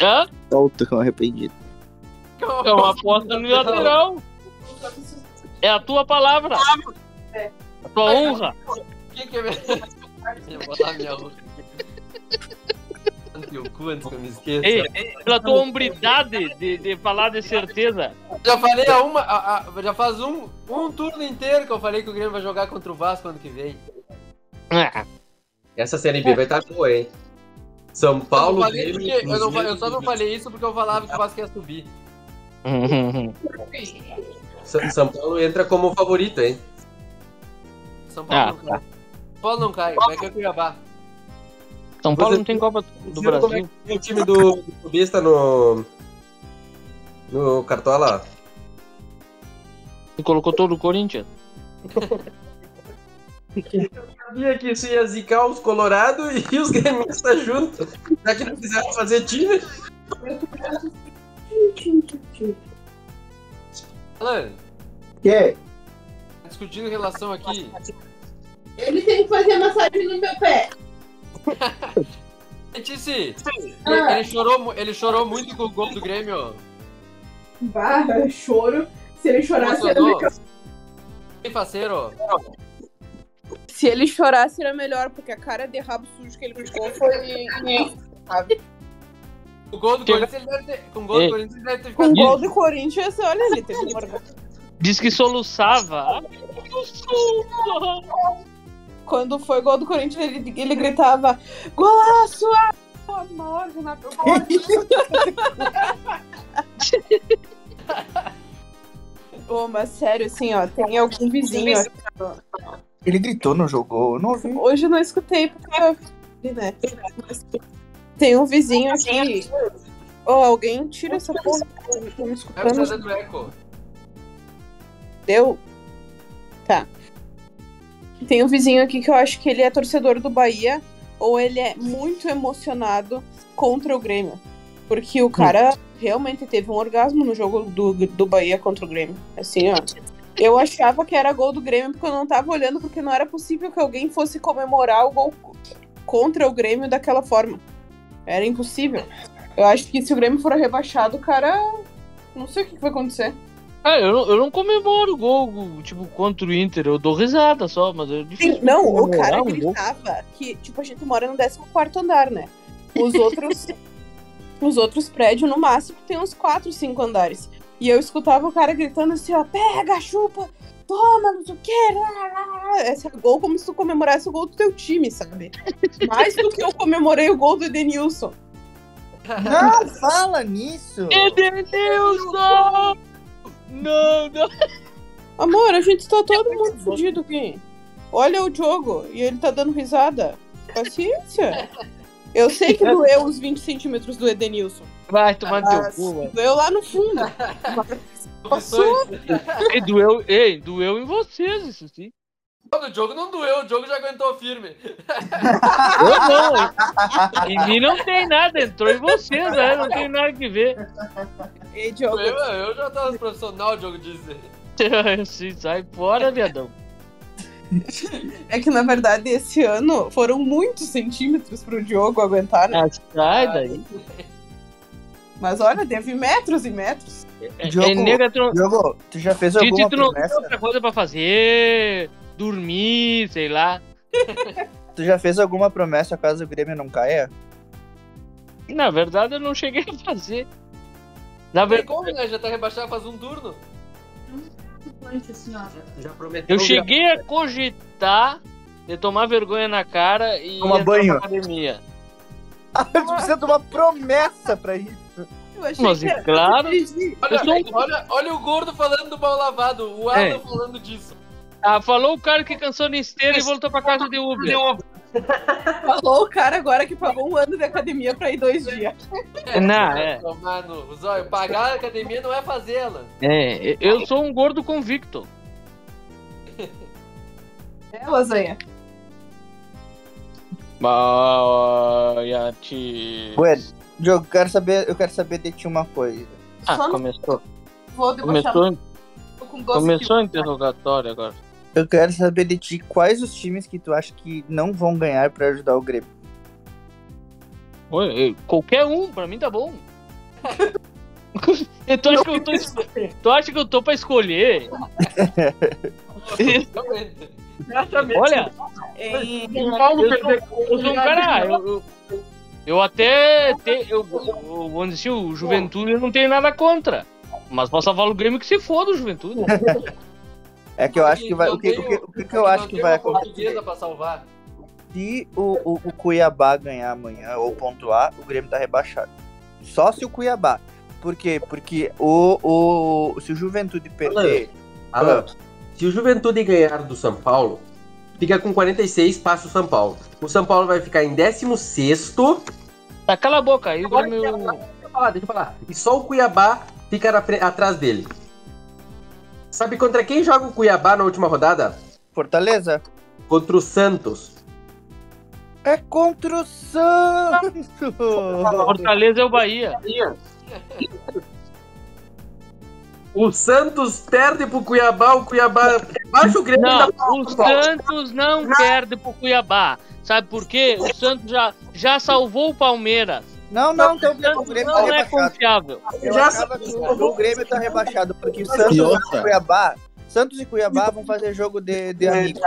Hã? Solta com arrependido. Que é uma É aposta unilateral. É a tua palavra. A tua honra. O que que é mesmo? Eu vou botar minha honra. Teu cu antes que eu me esqueça. Ei, pela tua hombridade de, de falar de certeza. Já falei a uma. a- a- já faz um, um turno inteiro que eu falei que o Grêmio vai jogar contra o Vasco ano que vem. Ah, Essa Série B vai estar boa, hein? São Eu, não Paulo, Grêmio, porque, eu, não, eu só não falei isso porque eu falava que o Vasco ia subir. *laughs* São Paulo entra como favorito, hein? São Paulo Ah, não cai. São Paulo não cai, vai cair o Cuiabá. São Paulo não tem Copa do é Brasil. que é o time do, do clubista no. No Cartola? Tu colocou todo o Corinthians. Sabia que isso ia zicar os Colorado e os gremistas juntos. Já que não quiseram fazer time. Alan, Que? tá discutindo relação aqui. Ele tem que fazer massagem no meu pé. *laughs* Letícia, ele, Ah. ele chorou, ele chorou muito com o gol do Grêmio. Barra, choro. Se ele chorasse, era melhor. Bem faceiro. Se ele chorasse, era melhor, porque a cara de rabo sujo que ele ficou foi. O gol do Que- Corinthians, ele deve ter, com o gol Ei. do Corinthians, ele deve ter Com ficado. o gol do Corinthians, olha ele, teve. Diz que soluçava. Quando foi gol do Corinthians, ele, ele gritava: Golaço! ah, Amor, Renato, gol." *laughs* Ô, mas sério, assim, ó, tem algum vizinho. aqui. Ele gritou, não jogou, eu não ouvi. Hoje eu não escutei porque eu. Né? Mas Tem um vizinho aqui. Ô, alguém tira essa porra. Tô me Vai escutando. Deu? Tá. Tem um vizinho aqui que eu acho que ele é torcedor do Bahia ou ele é muito emocionado contra o Grêmio. Porque o cara realmente teve um orgasmo no jogo do, do Bahia contra o Grêmio. Assim, ó. Eu achava que era gol do Grêmio porque eu não tava olhando, porque não era possível que alguém fosse comemorar o gol contra o Grêmio daquela forma. Era impossível. Eu acho que se o Grêmio for rebaixado, cara. Não sei o que que vai acontecer. É, eu não, eu não comemoro gol, tipo, contra o Inter. Eu dou risada só, mas é difícil. Sim, não, o cara um gol. gritava que, tipo, a gente mora no 14 andar, né? Os outros. *laughs* Os outros prédios, no máximo, tem uns 4, 5 andares. E eu escutava o cara gritando assim, ó, pega, chupa, toma, não sei o que. Esse é gol como se tu comemorasse o gol do teu time, sabe? Mais do que eu comemorei o gol do Edenilson. Não fala nisso! Edenilson! Não, não. Amor, a gente tá todo mundo fudido aqui. Olha o jogo e ele tá dando risada. Paciência. Eu sei que doeu os 20 centímetros do Edenilson. Vai tomar no teu Mas cu, doeu lá no fundo. *laughs* Passou. Ei, doeu, ei, doeu em vocês, isso sim. O jogo não doeu, o jogo já aguentou firme. Eu não. Em mim não tem nada, entrou em vocês, né? Não tem nada que ver. Ei, Diogo. Eu, eu já tava profissional, o jogo disse. *laughs* Sim, sai fora, viadão. É que na verdade esse ano foram muitos centímetros pro Diogo aguentar, né? Ah, sai daí. Mas olha, teve metros e metros. É, Diogo, é nega, tu, Diogo, tu já fez Titi, alguma tu não tem outra coisa pra fazer, dormir, sei lá. *laughs* Tu já fez alguma promessa caso o Grêmio não caia? Na verdade, eu não cheguei a fazer. Na verdade, como, né? Já tá rebaixado faz um turno. Já prometeu. eu cheguei a cogitar de tomar vergonha na cara e Tomar banho. na academia. Ah, tu precisa de uma promessa pra isso. Eu achei Mas, que era- claro. Olha, olha, olha o gordo falando do mal lavado, o Alan É. falando disso. Ah, falou o cara que cansou na esteira e voltou pra casa de Uber. Falou o cara agora que pagou um ano de academia pra ir dois dias. Não, é. Tomar no zóio. Pagar a academia não é fazê-la. É, eu sou um gordo convicto. É, lasanha. Baiate. Bueno, Diogo, quero saber, eu quero saber de ti uma coisa. Ah, Só no- começou. Vou debochar Começou, começou o interrogatório agora. Eu quero saber de ti quais os times que tu acha que não vão ganhar pra ajudar o Grêmio. Oi, qualquer um, pra mim tá bom. *laughs* Tu, acha que eu tô, tu acha que eu tô pra escolher? Olha, Em- eu sou, eu sou um cara. Eu, eu, eu até. Te, eu, eu, dizer, assim, o Juventude eu não tenho nada contra. Mas posso salvar o Grêmio que se foda o Juventude. *laughs* É que eu acho que vai. O que, o que, o que que eu acho que vai acontecer? pra salvar. Se o, o, o Cuiabá ganhar amanhã ou pontuar, o Grêmio tá rebaixado. Só se o Cuiabá. Por quê? Porque o, o, se o Juventude perder. Alan, se o Juventude ganhar do São Paulo, fica com 46, passa o São Paulo. O São Paulo vai ficar em 16 Tá, cala a boca aí, o Grêmio. Deixa eu falar, deixa eu falar. E só o Cuiabá fica na atrás dele. Sabe contra quem joga o Cuiabá na última rodada? Fortaleza? Contra o Santos. É contra o Santos! Fortaleza é o Bahia. O Santos perde pro Cuiabá, o Cuiabá baixa o Grêmio Não, da o Santos não perde pro Cuiabá. Sabe por quê? O Santos já, já salvou o Palmeiras. Não, não, então O o Santos Grêmio tá não é rebaixado. confiável. Eu Já achava que o, o Grêmio tá rebaixado, porque o Santos E? Cuiabá. Santos e Cuiabá vão fazer jogo de, de amigo.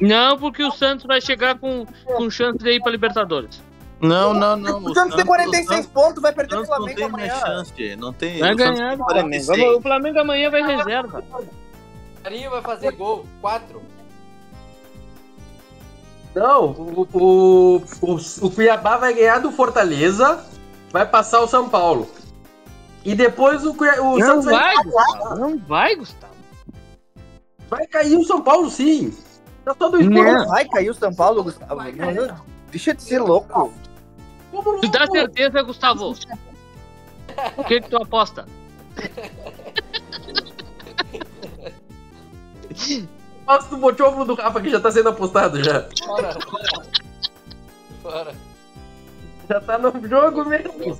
Não, porque o Santos vai chegar com, com chance de ir pra Libertadores. Não, não, não. O Santos tem 46 pontos, vai perder O Santos não Flamengo tem mais amanhã. chance. Não tem. Vai o Santos ganhar do Flamengo. 46. O Flamengo amanhã vai reserva. Carinho vai fazer gol. Quatro. Não, o, o, o, o Cuiabá vai ganhar do Fortaleza, vai passar o São Paulo. E depois o, o Não Santos vai, vai, Gustavo. Não vai, Gustavo. vai cair o São Paulo, sim. Tá todo Não. escuro. Vai cair o São Paulo, Gustavo. Não, Deixa de ser louco. Tu dá certeza, Gustavo? O que que tu aposta? *laughs* Passa do bochofo do Rafa que já tá sendo apostado já. Fora. Fora. Já tá no jogo mesmo.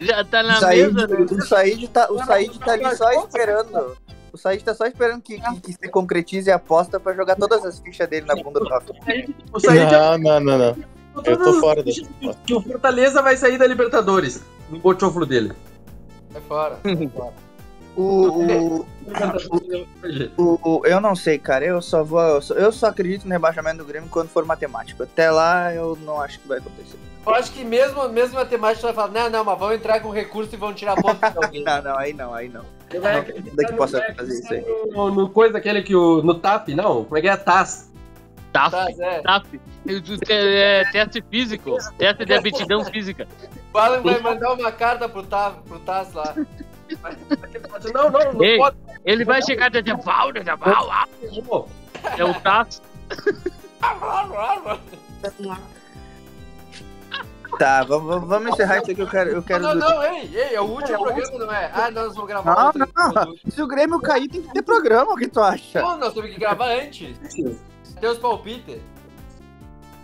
Já tá na Said, mesa, né? o Said tá, o Said tá ali só esperando. O Said tá só esperando que, que, que se concretize a aposta pra jogar todas as fichas dele na bunda do Rafa. O Said Não, não, não, não. Eu tô fora dessa que o Fortaleza vai sair da Libertadores. No bochofo dele. Vai fora. O, *laughs* o, o- o- eu não sei, cara. Eu só vou. Eu só, eu só acredito no rebaixamento do Grêmio quando for matemático. Até lá eu não acho que vai acontecer. Eu acho que mesmo, mesmo a matemática vai falar, não, não, mas vão entrar com recurso e vão tirar ponto de *laughs* alguém. Não, não, aí não, aí não. Daqui no- possa fazer isso aí. No, no coisa aquele que o. No TAP, não. Como é que é? TAS. TAF, Tá, Zé. TAF. É, teste físico, teste de aptidão física. O Alan vai mandar uma carta pro, Ta, pro Taz lá. Não, não, não Ei. pode. Ele vai chegar e dizer, Valder, Val, ah", Pô, é o TAF. Tá, vamos, vamos- encerrar isso aqui. Eu quero. Eu quero Não, não, não, ei, ei, é o último programa, não é? Ah, nós vamos gravar Não, outro. não. Se o Grêmio cair, tem que ter programa. O que tu acha? Pô, nós temos que gravar antes. Tem os palpites.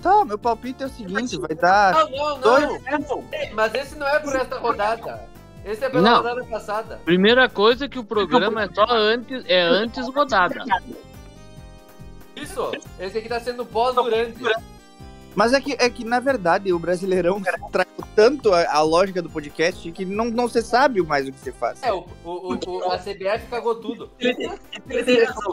Tá, meu palpite é o seguinte: vai dar. Não, não, Dois- não. Ei, Mas esse não é por esta rodada. Esse é pela Não. rodada passada. Primeira coisa que o programa é só antes, é antes rodada. Isso. Esse aqui tá sendo pós-durante. Mas é que, é que, na verdade, o Brasileirão traiu tanto a, a lógica do podcast que não, não se sabe mais o que se faz. É, o, o, o, o- a CBF cagou tudo.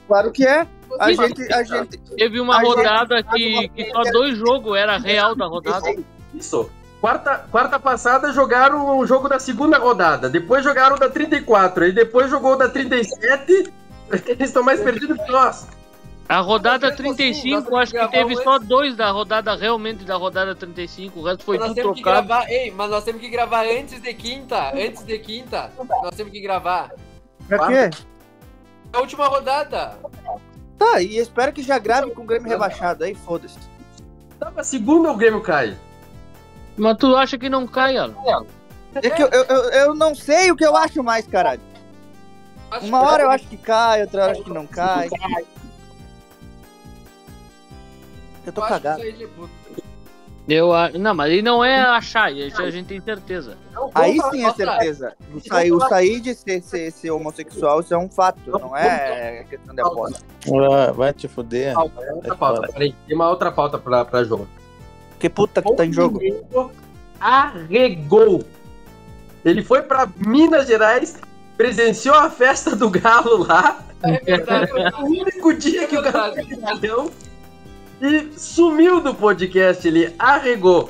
Claro que é. A gente. A gente Teve uma A gente rodada uma que, que só dois jogos era real da rodada. Isso. Quarta, quarta passada jogaram o jogo da segunda rodada. Depois jogaram o da 34. E depois jogou o da 37. Eles estão mais perdidos que nós. A rodada Mesmo assim, 35, nós acho que teve só dois da rodada, realmente da rodada 35. O resto foi Mas nós tudo temos que trocado. gravar. Ei, mas nós temos que gravar antes de quinta. Antes de quinta. Nós temos que gravar. Pra quê? A última rodada. Tá, e espero que já grave com o Grêmio rebaixado. Aí foda-se. Tava segunda o Grêmio cai. Mas tu acha que não cai, Alan? É que eu, eu, eu, eu não sei o que eu acho mais, caralho. Acho Uma hora eu acho que cai, outra hora eu acho que não cai. Eu tô eu acho que cagado. aí. Eu, a- não, mas ele não é achar, isso a gente tem certeza. Aí sim é certeza. O sair, o sair de ser, ser, ser homossexual, isso é um fato, não é questão de aposta. Ah, vai te fuder. Outra pauta, peraí. Tem uma outra pauta pra, pra jogo. Que puta que tá em jogo. Arregou. Ele foi pra Minas Gerais, presenciou a festa do Galo lá. É verdade. Foi o único dia que o Galo galhão. E sumiu do podcast, ele arregou.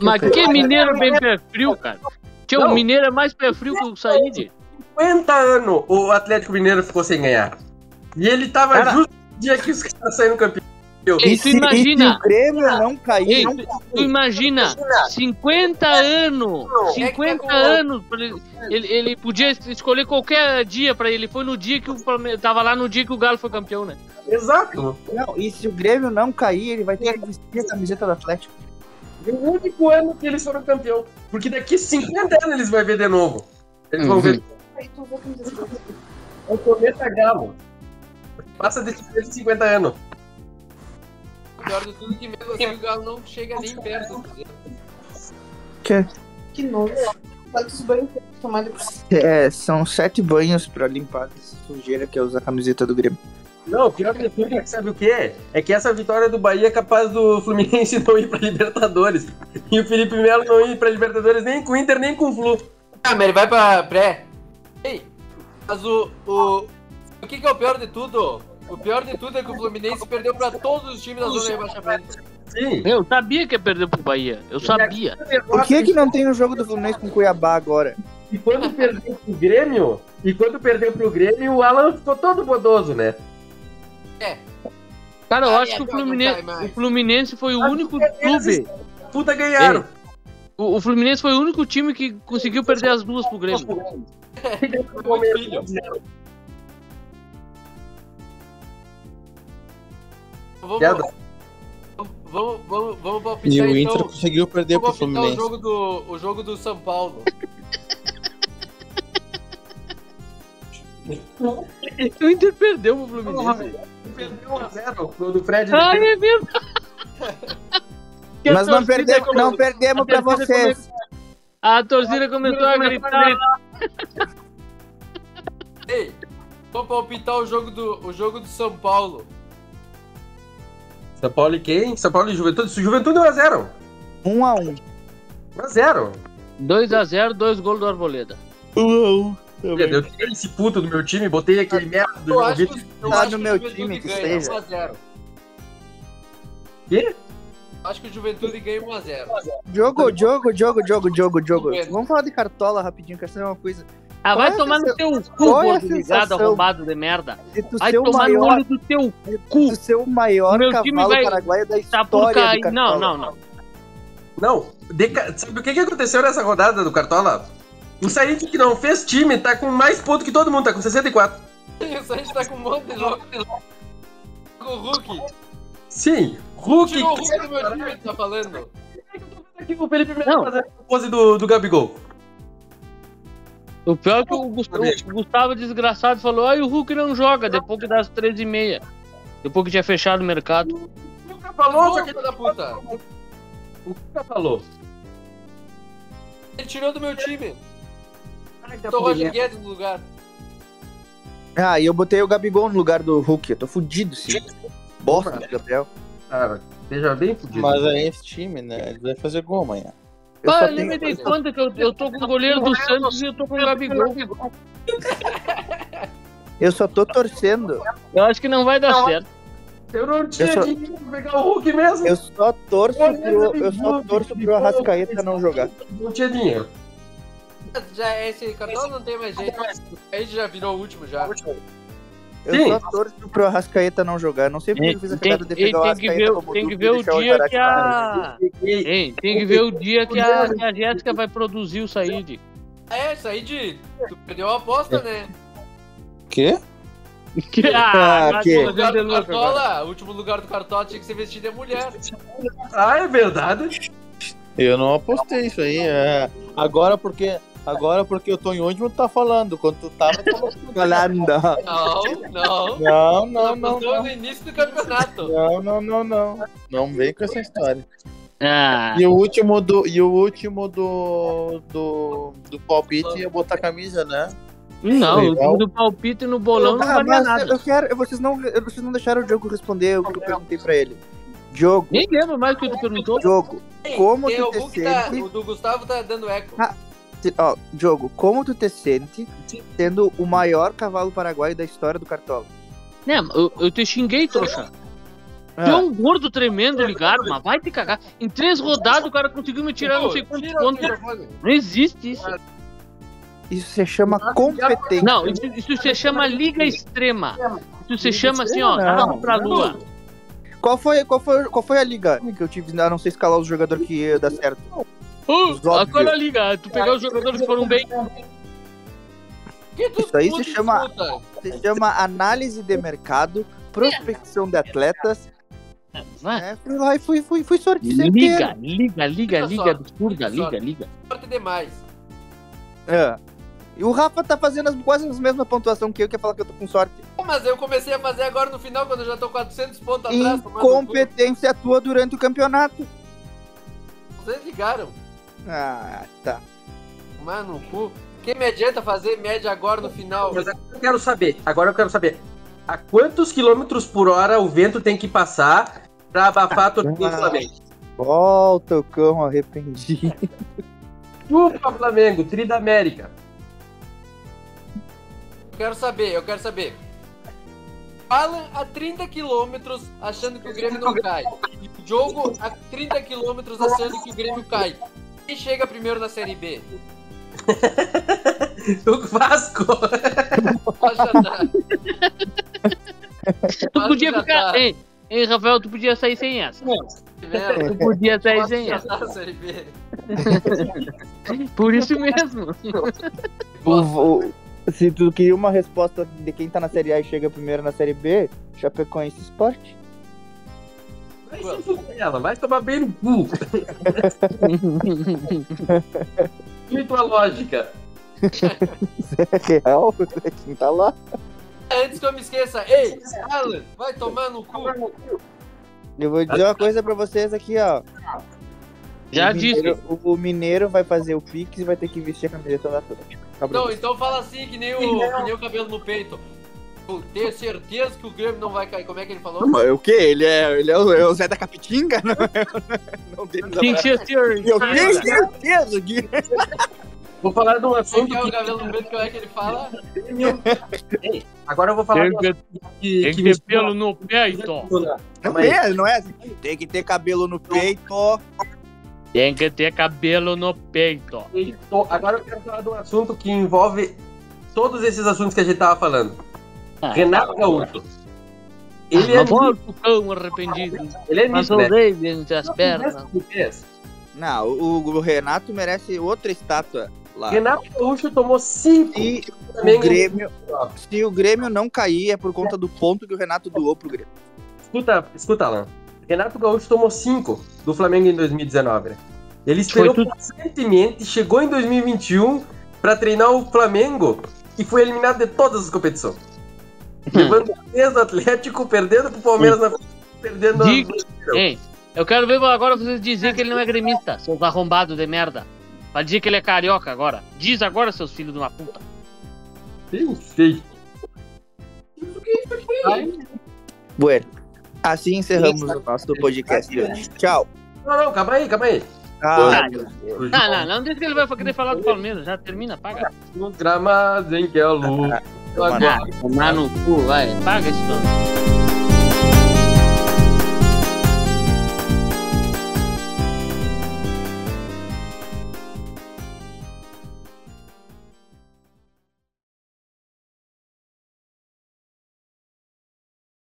Mas que mineiro bem pé frio, cara. Tio, Não. o mineiro é mais pé frio que o Said. 50 anos o Atlético Mineiro ficou sem ganhar. E ele tava Cara- justo no dia que os caras saíram campeão. Ei, E tu se, e se imagina, o Grêmio não cair, Ei, não tu, tu imagina, 50 anos, Quem é que tá 50 com- anos, ele, ele, podia escolher qualquer dia pra ele, foi no dia que o Palmeiras, tava lá no dia que o Galo foi campeão, né? Exato. Não, e se o Grêmio não cair, ele vai ter que vestir a camiseta do Atlético. O único ano que eles foram campeão. Porque daqui 50 anos eles vão ver de novo. Eles vão Uhum. ver. O cometa Galo. Passa de 50 anos. O pior de tudo é que mesmo assim o Galo não chega nem perto. do Cruzeiro. Que nojo. Quantos banhos tem que tomar depois? É, são sete banhos pra limpar essa sujeira que é usar a camiseta do Grêmio. Não, o pior de tudo é que sabe o que é? É que essa vitória do Bahia é capaz do Fluminense *laughs* não ir pra Libertadores. E o Felipe Melo não ir pra Libertadores nem com o Inter, nem com o Flu. Ah, mas ele vai pra pré. Ei, mas o. O, o que, que é o pior de tudo? O pior de tudo é que o Fluminense perdeu pra todos os times da zona de rebaixamento. Sim. Eu sabia que ia perder pro Bahia, eu sabia. Por que que não tem o jogo do Fluminense com o Cuiabá agora? E quando perdeu pro Grêmio, e quando perdeu pro Grêmio, o Alan ficou todo bodoso, né? Cara, eu Ah, acho é, que o Fluminense, o Fluminense foi o único eles- clube, Puta ganharam. o, o Fluminense foi o único time que conseguiu perder as duas pro Grêmio. Vamos, vamos, vamos, vamos palpitar E o então. Inter conseguiu perder pro palpitar o Fluminense. jogo, do, o jogo do São Paulo. O Inter perdeu pro Fluminense. Perdeu 1 a 0 o do Fred. Ai, é verdade. Nós *laughs* não perdemos, não perdemos pra vocês. A torcida começou a gritar. Ei, vamos palpitar o jogo do, o jogo do São Paulo. São Paulo e quem? São Paulo e Juventude. Juventude 1 a 0 Um a um. 1 a 0 2x0, dois gols do Arboleda. Eu tirei esse puto do meu time, botei aquele merda do João que, Vitor. eu Tá acho no que meu o Juventude time, que ganha seja. 1x0. Quê? Acho que o Juventude ganha 1x0. Jogo, jogo, jogo, jogo, jogo, jogo. Vamos falar de cartola rapidinho, quero saber uma coisa. Ah, vai é tomar no teu cu, é arrombado de merda. De Vai o tomar no olho do teu tu ser o maior Meu time cavalo vai paraguaio da tá por história cair. do. Não, não, não. Não, deca- sabe o que, que aconteceu nessa rodada do Cartola? O Said que não fez time tá com mais pontos que todo mundo, tá com 64. Isso a gente tá com um monte de louco. Com o Hulk. Sim, Hulk. Tirou o Hulk do meu time, tá falando. Aqui o Felipe Melo Não. fazendo a pose do, do Gabigol. O pior é que o Gustavo, o Gustavo desgraçado falou, ai, o Hulk não joga depois que das 13h30. Depois que tinha fechado o mercado. O Cuca falou, Filho da puta. o Cuca falou. Ele tirou do meu time. Ai, tá Tô o Roger. Guedes no lugar. Ah, e eu botei o Gabigol no lugar do Hulk. Eu tô fudido, sim. Bosta do Gabriel. Cara, seja bem fudido. Mas aí esse time, né? Ele vai fazer gol amanhã. Eu Pá, nem me dei conta que eu, eu tô com o goleiro do Santos e eu tô com o Gabigol. *laughs* Eu só tô torcendo. Eu acho que não vai dar certo. Eu não tinha Eu só- dinheiro pra pegar o Hulk mesmo. Eu só torço pro, eu só torço pro Arrascaeta não jogar. Não tinha dinheiro. Já, esse cartão não tem mais jeito. A gente já virou o último já. Eu Sim. só torço pro Arrascaeta não jogar. Não sei porque Tem, eu fiz a tem, cagada de tem, pegar o que Arrascaeta ver, como tem que ver o dia que a. Tem que ver o dia que a, que Jéssica vai produzir o Said. É, de. Tu perdeu a aposta, né? Quê? *laughs* Ah, Ah, que? O lugar do. Cartola, o último lugar do Cartola tinha que ser vestido de mulher. Ah, é verdade. Eu não apostei isso aí. É... Agora porque. Agora porque eu tô em último, tu tá falando. Quando tu tava, tu tava Holanda. Não, não. Não, não, não, não. no início do campeonato. Não, não, não, não. Não vem com essa história. Ah, E o último do. E o último do. Do, do palpite ia botar camisa, né? não, o Legal. time do palpite no bolão não Ah, valia mas nada. eu quero. Vocês não, vocês não deixaram o Diogo responder o que eu perguntei pra ele. Diogo, Nem lembro mais o que tu perguntou. Diogo, como Tem tu o te tá, sente? o do Gustavo tá dando eco. Ah. Ó, Diogo, como tu te sente sendo o maior cavalo paraguaio da história do Cartola? Né, eu, eu te xinguei, trouxa. Tu é um gordo tremendo ligado, mas vai te cagar. Em três rodadas o cara conseguiu me tirar não sei quantos Tira pontos. Não existe isso. Isso se chama competência. Não, isso, isso se chama liga extrema. Isso se chama assim, ó, Não, carro pra lua. Qual foi, qual, foi, qual foi a liga que eu tive a não sei escalar os jogadores que ia dar certo? Uh, agora liga, tu pegar os jogadores que foram bem. Isso aí se chama- disputa? Se chama análise de mercado, prospecção de atletas. Vai. Né? Fui lá e fui, fui, fui sorte Liga, liga, liga, liga absurda, liga, liga. Sorte demais. É. E o Rafa tá fazendo as, quase as mesmas pontuação que eu, que é falar que eu tô com sorte. Mas eu comecei a fazer agora no final, quando eu já tô 400 pontos atrás. Incompetência tua durante o campeonato. Vocês ligaram. Ah, tá. Tomar no cu. Que me adianta fazer média agora no final? Mas agora eu quero saber. Agora eu quero saber. A quantos quilômetros por hora o vento tem que passar pra abafar a torcida do Ah. Flamengo? Volta o cão arrependido. Chupa, Flamengo, Tri da América. Eu quero saber, eu quero saber. Alan a 30 km achando que o Grêmio não cai. E o jogo a 30 km achando que o Grêmio cai. Quem chega primeiro na Série B? *laughs* O Vasco. Nada. Tu podia ficar. tá. Hein, hein, Rafael, tu podia sair sem essa. Tu podia sair sem essa. Na Série B. Por isso mesmo. O- o- se tu queria uma resposta de quem tá na Série A e chega primeiro na Série B, Chapecoense Sport. Vai se fuder, ela vai tomar bem no cu. *laughs* E tua lógica? É real, quem tá lá. Antes que eu me esqueça, ei, Alan, vai tomar no cu. Eu vou dizer uma coisa pra vocês aqui, ó. Já o disse. mineiro, o, o mineiro vai fazer o Pix e vai ter que vestir a camiseta da Atlético. Não, então fala assim, que nem o, que nem o cabelo no peito. Tenho certeza que o Grêmio não vai cair. Como é que ele falou? Mas o quê? Ele é, ele é, o, é o Zé da Capitinga? *laughs* Não, não ser Eu tenho certeza. certeza que. Vou falar de um assunto que é o cabelo preto que é que ele fala? Ei, Agora eu vou falar Tem de um que, assunto que, tem que ter pelo no peito. Não aí. é, não é assim. Tem que ter cabelo no peito. Tem que ter cabelo no peito. Agora eu quero falar de um assunto que envolve todos esses assuntos que a gente tava falando. Ah, Renato Gaúcho. Ele é, Mas bora mito, o cão arrependido. ele é Passou mito, o né? entre as pernas. Não, o, o Renato merece outra estátua lá. Renato Gaúcho tomou cinco. Se o Grêmio, se o Grêmio não cair, é por conta do ponto que o Renato doou pro Grêmio. Escuta, escuta, Alan. Renato Gaúcho tomou 5 do Flamengo em 2019, né? Ele esperou pacientemente, chegou em 2021 pra treinar o Flamengo e foi eliminado de todas as competições. *laughs* Levando três do Atlético, perdendo pro Palmeiras na perdendo Diga- Ei, eu quero ver agora vocês dizer que ele não é gremista, seus arrombados de merda. Pra dizer que ele é carioca agora. Diz agora, seus filhos de uma puta. Eu sei. Bueno, assim encerramos o nosso podcast de hoje. Tchau. Não, não, calma aí, calma aí. Ah, Não, não, não deixa que ele vai querer falar do Palmeiras. Já termina, paga. Nos gramados em que a luz. *laughs* Mano. Ah, tomar no cu, vai. Paga esse nome.